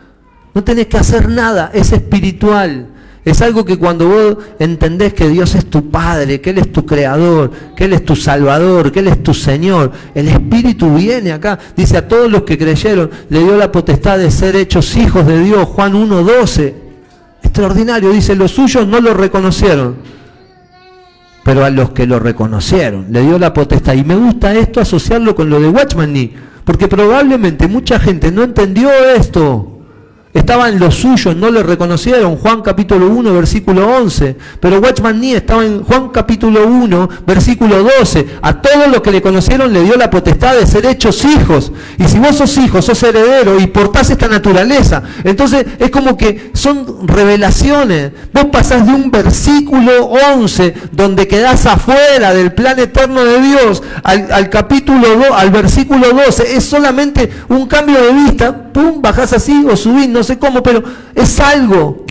No tenés que hacer nada, es espiritual. Es algo que cuando vos entendés que Dios es tu Padre, que Él es tu Creador, que Él es tu Salvador, que Él es tu Señor, el Espíritu viene acá. Dice a todos los que creyeron, le dio la potestad de ser hechos hijos de Dios. Juan 1.12. Extraordinario, dice, los suyos no lo reconocieron, pero a los que lo reconocieron, le dio la potestad. Y me gusta esto asociarlo con lo de Watchman Nee, porque probablemente mucha gente no entendió esto. Estaban los suyos, no le reconocieron. Juan capítulo 1, versículo 11. Pero Watchman Nee estaba en Juan capítulo 1, versículo 12. A todos los que le conocieron le dio la potestad de ser hechos hijos. Y si vos sos hijo, sos heredero y portás esta naturaleza. Entonces es como que son revelaciones. Vos pasás de un versículo 11, donde quedás afuera del plan eterno de Dios, al, capítulo 2, al versículo 12. Es solamente un cambio de vista. Pum, bajás así o subís no sé cómo, pero es algo.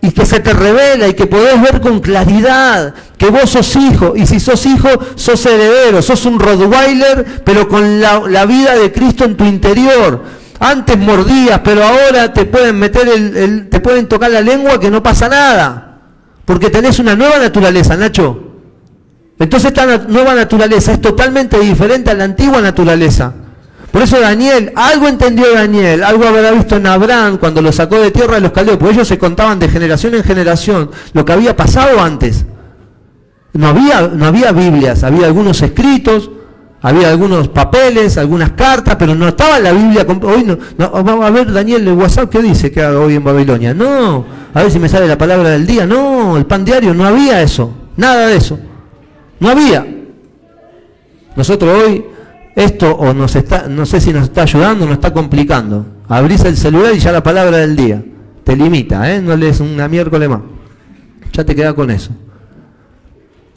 Y que se te revela y que podés ver con claridad que vos sos hijo. Y si sos hijo, sos heredero. Sos un Rottweiler, pero con la, vida de Cristo en tu interior. Antes mordías, pero ahora te pueden meter el, te pueden tocar la lengua que no pasa nada. Porque tenés una nueva naturaleza, Nacho. Entonces esta nueva naturaleza es totalmente diferente a la antigua naturaleza. Por eso Daniel, algo entendió Daniel, algo habrá visto en Abraham cuando lo sacó de tierra de los caldeos, porque ellos se contaban de generación en generación lo que había pasado antes. No había, no había Biblias, había algunos escritos, había algunos papeles, algunas cartas, pero no estaba la Biblia. Hoy no, vamos a ver Daniel el WhatsApp qué dice que haga hoy en Babilonia. No, a ver si me sale la palabra del día. No, el pan diario no había eso, nada de eso. No había. Nosotros hoy esto o nos está, no sé si nos está ayudando o nos está complicando. Abrís el celular y ya la palabra del día. Te limita, ¿eh? No lees una miércoles más. Ya te queda con eso.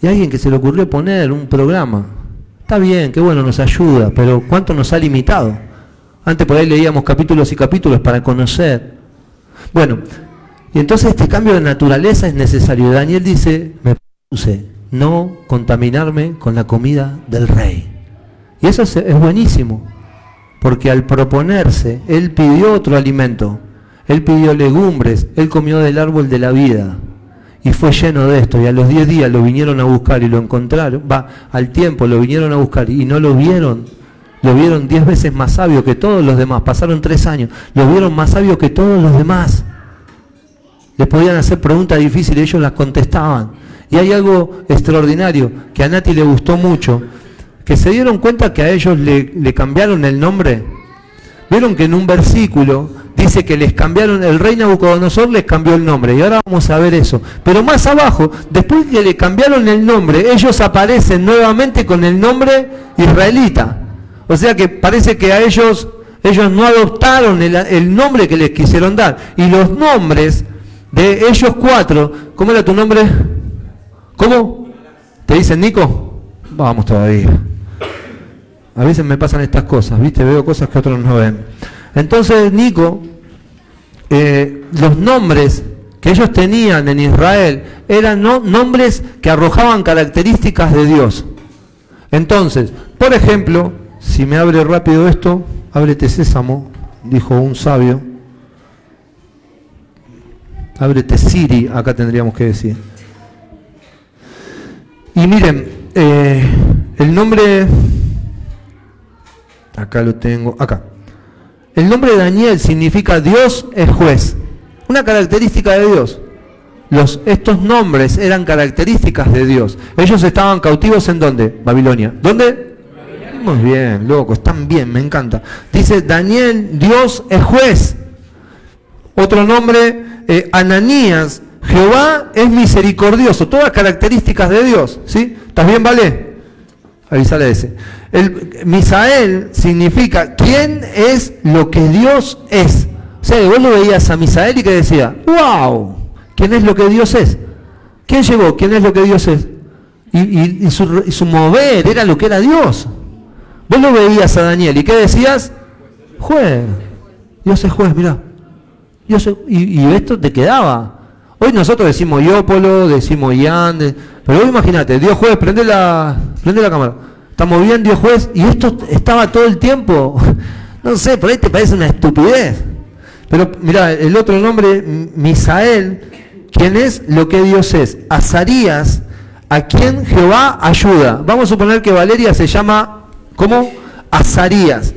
Y alguien que se le ocurrió poner un programa. Está bien, qué bueno, nos ayuda, pero ¿cuánto nos ha limitado? Antes por ahí leíamos capítulos y capítulos para conocer. Bueno, y entonces este cambio de naturaleza es necesario. Daniel dice, me puse no contaminarme con la comida del rey. Y eso es, buenísimo, porque al proponerse, él pidió otro alimento, él pidió legumbres, él comió del árbol de la vida y fue lleno de esto. Y a los 10 días lo vinieron a buscar y lo encontraron, va, al tiempo lo vinieron a buscar y no lo vieron. Lo vieron 10 veces más sabio que todos los demás. Pasaron tres años. Lo vieron más sabio que todos los demás. Les podían hacer preguntas difíciles y ellos las contestaban. Y hay algo extraordinario que a Nati le gustó mucho, que se dieron cuenta que a ellos le, cambiaron el nombre. Vieron que en un versículo dice que les cambiaron, el rey Nabucodonosor les cambió el nombre, y ahora vamos a ver eso. Pero más abajo, después que le cambiaron el nombre, ellos aparecen nuevamente con el nombre israelita. O sea que parece que a ellos, ellos no adoptaron el, el nombre que les quisieron dar. Y los nombres de ellos cuatro, ¿cómo era tu nombre? ¿Cómo? ¿Te dicen Nico? Vamos todavía. A veces me pasan estas cosas, ¿viste? Veo cosas que otros no ven. Entonces, Nico, eh, los nombres que ellos tenían en Israel eran nombres que arrojaban características de Dios. Entonces, por ejemplo, si me abre rápido esto, ábrete sésamo, dijo un sabio. Ábrete Siri, acá tendríamos que decir. Y miren, eh, el nombre Acá lo tengo, acá. El nombre de Daniel significa Dios es juez. Una característica de Dios. los, estos nombres eran características de Dios. Ellos estaban cautivos en dónde? Babilonia. ¿Dónde? Muy bien, loco, están bien, me encanta. Dice Daniel, Dios es juez. Otro nombre, eh, Ananías, Jehová es misericordioso. Todas características de Dios. ¿Sí? ¿Estás bien, vale? Avisale ese. El, Misael significa quién es lo que Dios es. O sea, vos lo veías a Misael y que decía, wow, ¿quién es lo que Dios es? ¿Quién llegó? ¿Quién es lo que Dios es? Y, su, mover era lo que era Dios. Vos lo veías a Daniel y ¿qué decías? Juez. Dios es juez, mirá. Dios y, esto te quedaba. Hoy nosotros decimos Iópolo, decimos Ian, pero hoy imagínate, Dios juez, prende la, prende la cámara. Estamos bien, Dios juez, y esto estaba todo el tiempo. No sé, por ahí te parece una estupidez. Pero mira, el otro nombre, Misael, ¿quién es lo que Dios es? Azarías, a quien Jehová ayuda. Vamos a suponer que Valeria se llama ¿Cómo? Azarías.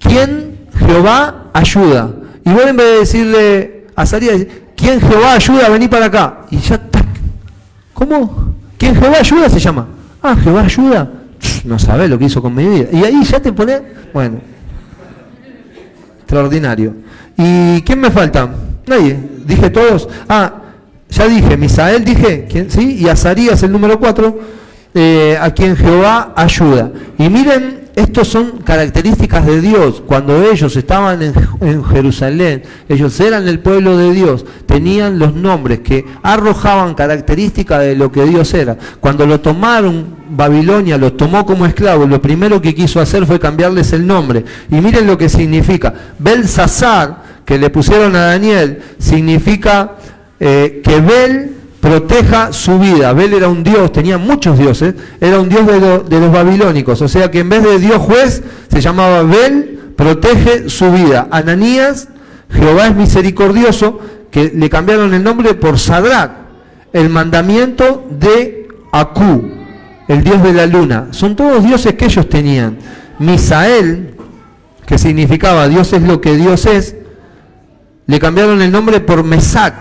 ¿Quién Jehová ayuda? Y vos en vez de decirle a Azarías, ¿quién Jehová ayuda? Vení para acá. Y ya. ¿Cómo? ¿Quién Jehová ayuda se llama? Ah, Jehová ayuda. No sabés lo que hizo con mi vida. Y ahí ya te pone, bueno, extraordinario. ¿Y quién me falta? Nadie. Dije todos. Ah, ya dije, Misael dije, ¿quién? ¿sí? Y Azarías el número 4 eh, a quien Jehová ayuda. Y miren, estos son características de Dios. Cuando ellos estaban en, Jerusalén, ellos eran el pueblo de Dios, tenían los nombres que arrojaban características de lo que Dios era. Cuando lo tomaron, Babilonia lo tomó como esclavo, lo primero que quiso hacer fue cambiarles el nombre. Y miren lo que significa. Belsasar, que le pusieron a Daniel, significa eh, que Bel proteja su vida. Bel era un dios, tenía muchos dioses, era un dios de, los babilónicos. O sea que en vez de dios juez, se llamaba Bel, protege su vida. Ananías, Jehová es misericordioso, que le cambiaron el nombre por Sadrach, el mandamiento de Acú, el dios de la luna. Son todos dioses que ellos tenían. Misael, que significaba Dios es lo que Dios es, le cambiaron el nombre por Mesac,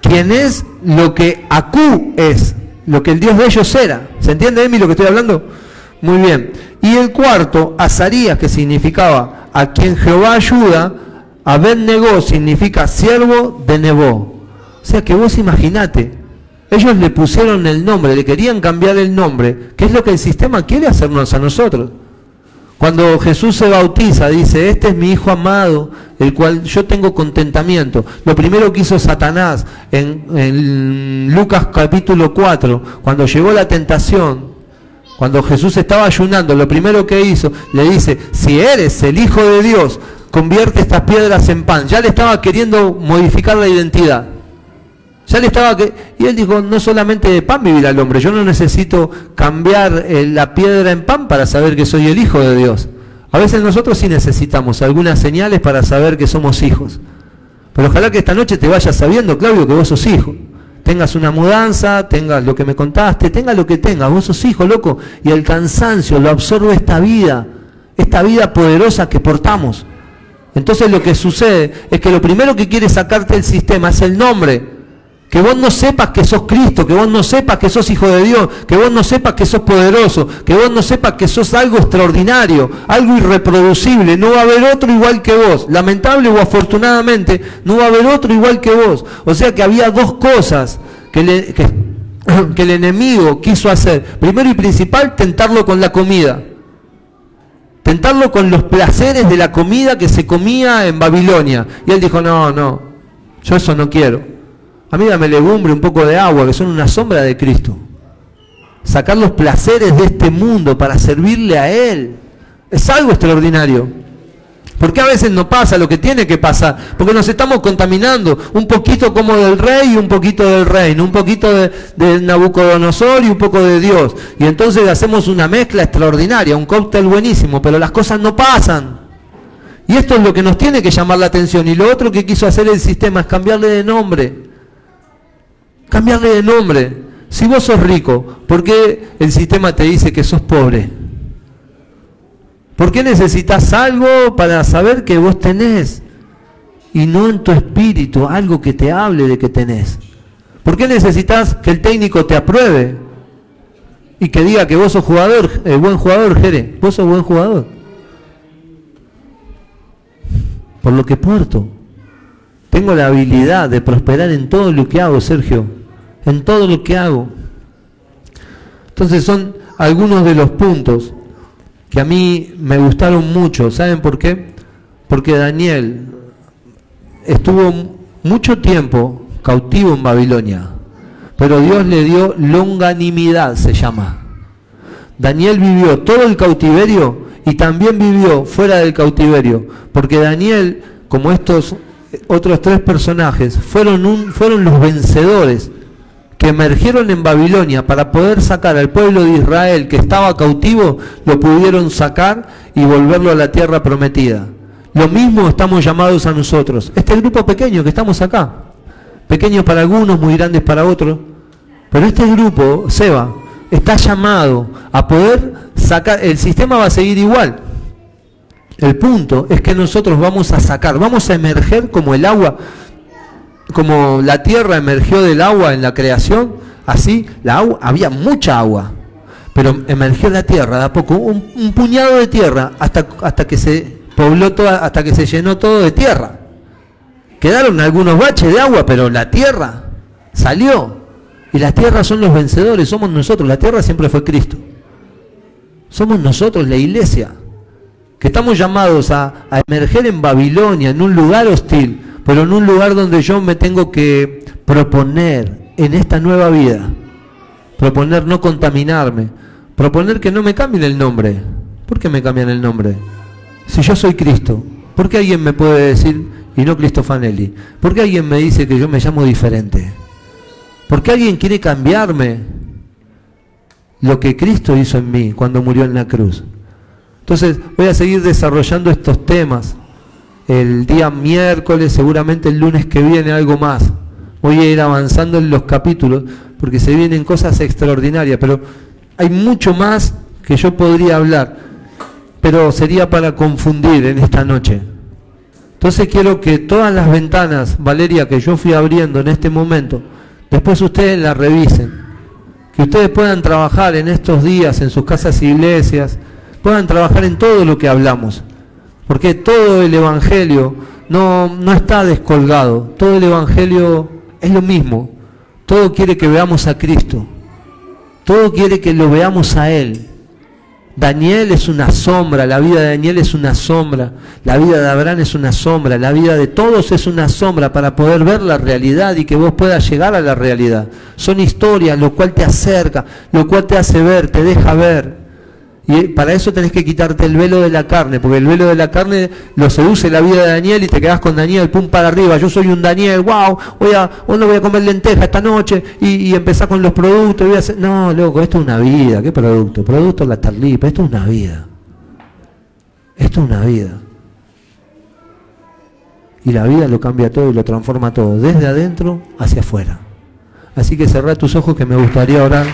quien es lo que Acú es, lo que el Dios de ellos era. ¿Se entiende, Emi, lo que estoy hablando? Muy bien. Y el cuarto, Azarías, que significaba a quien Jehová ayuda, Abed-Negó significa siervo de Nebo. O sea que vos imaginate, ellos le pusieron el nombre, le querían cambiar el nombre, que es lo que el sistema quiere hacernos a nosotros. Cuando Jesús se bautiza, dice, este es mi Hijo amado, el cual yo tengo contentamiento. Lo primero que hizo Satanás en, Lucas capítulo 4, cuando llegó la tentación, cuando Jesús estaba ayunando, lo primero que hizo, le dice, si eres el Hijo de Dios, convierte estas piedras en pan. Ya le estaba queriendo modificar la identidad. Ya le estaba que y él dijo, no solamente de pan vivirá el hombre, yo no necesito cambiar eh, la piedra en pan para saber que soy el hijo de Dios. A veces nosotros sí necesitamos algunas señales para saber que somos hijos. Pero ojalá que esta noche te vayas sabiendo, Claudio, que vos sos hijo. Tengas una mudanza, tengas lo que me contaste, tengas lo que tengas, vos sos hijo, loco. Y el cansancio lo absorbe esta vida, esta vida poderosa que portamos. Entonces lo que sucede es que lo primero que quiere sacarte el sistema es el nombre que vos no sepas que sos Cristo, que vos no sepas que sos hijo de Dios, que vos no sepas que sos poderoso, que vos no sepas que sos algo extraordinario, algo irreproducible. No va a haber otro igual que vos. Lamentable o afortunadamente, no va a haber otro igual que vos. O sea que había dos cosas que, que el enemigo quiso hacer. Primero y principal, tentarlo con la comida. Tentarlo con los placeres de la comida que se comía en Babilonia. Y él dijo, no, no, yo eso no quiero. A mí dame legumbre, un poco de agua, que son una sombra de Cristo. Sacar los placeres de este mundo para servirle a Él. Es algo extraordinario. Porque a veces no pasa lo que tiene que pasar, porque nos estamos contaminando un poquito como del rey y un poquito del reino, un poquito de, de, Nabucodonosor y un poco de Dios. Y entonces hacemos una mezcla extraordinaria, un cóctel buenísimo, pero las cosas no pasan. Y esto es lo que nos tiene que llamar la atención. Y lo otro que quiso hacer el sistema es cambiarle de nombre. Cambiarle de nombre. Si vos sos rico, ¿por qué el sistema te dice que sos pobre? ¿Por qué necesitas algo para saber que vos tenés? Y no en tu espíritu, algo que te hable de que tenés. ¿Por qué necesitas que el técnico te apruebe y que diga que vos sos jugador, el buen jugador, Jere? Vos sos buen jugador. Por lo que puerto. Tengo la habilidad de prosperar en todo lo que hago, Sergio. En todo lo que hago. Entonces son algunos de los puntos que a mí me gustaron mucho. ¿Saben por qué? Porque Daniel estuvo mucho tiempo cautivo en Babilonia, pero Dios le dio longanimidad, se llama. Daniel vivió todo el cautiverio y también vivió fuera del cautiverio, porque Daniel, como estos otros tres personajes, fueron, fueron los vencedores que emergieron en Babilonia para poder sacar al pueblo de Israel que estaba cautivo, lo pudieron sacar y volverlo a la tierra prometida. Lo mismo estamos llamados a nosotros. Este grupo pequeño que estamos acá, pequeño para algunos, muy grandes para otros, pero este grupo, Seba, está llamado a poder sacar, el sistema va a seguir igual. El punto es que nosotros vamos a sacar, vamos a emerger como el agua como la tierra emergió del agua en la creación, así la agua, había mucha agua, pero emergió la tierra de a poco, un, puñado de tierra hasta, hasta que se pobló toda, hasta que se llenó todo de tierra. Quedaron algunos baches de agua, pero la tierra salió. Y las tierras son los vencedores, somos nosotros. La tierra siempre fue Cristo. Somos nosotros, la iglesia, que estamos llamados a, a emerger en Babilonia, en un lugar hostil, pero en un lugar donde yo me tengo que proponer en esta nueva vida, proponer no contaminarme, proponer que no me cambien el nombre. ¿Por qué me cambian el nombre? Si yo soy Cristo, ¿por qué alguien me puede decir, y no Cristofanelli? ¿Por qué alguien me dice que yo me llamo diferente? ¿Por qué alguien quiere cambiarme lo que Cristo hizo en mí cuando murió en la cruz? Entonces voy a seguir desarrollando estos temas el día miércoles, seguramente el lunes que viene algo más. Voy a ir avanzando en los capítulos porque se vienen cosas extraordinarias, pero hay mucho más que yo podría hablar, pero sería para confundir en esta noche. Entonces quiero que todas las ventanas, Valeria, que yo fui abriendo en este momento, después ustedes las revisen, que ustedes puedan trabajar en estos días en sus casas e iglesias, puedan trabajar en todo lo que hablamos porque todo el Evangelio no, no está descolgado, todo el Evangelio es lo mismo, todo quiere que veamos a Cristo, todo quiere que lo veamos a Él. Daniel es una sombra, la vida de Daniel es una sombra, la vida de Abraham es una sombra, la vida de todos es una sombra para poder ver la realidad y que vos puedas llegar a la realidad. Son historias, lo cual te acerca, lo cual te hace ver, te deja ver. Y para eso tenés que quitarte el velo de la carne, porque el velo de la carne lo seduce la vida de Daniel y te quedás con Daniel, pum para arriba, yo soy un Daniel, wow, voy hoy no voy a comer lenteja esta noche y, y empezar con los productos. Voy a hacer... No, loco, esto es una vida, ¿qué producto? Producto la tarlipa, esto es una vida. Esto es una vida. Y la vida lo cambia todo y lo transforma todo, desde adentro hacia afuera. Así que cerrá tus ojos que me gustaría orar.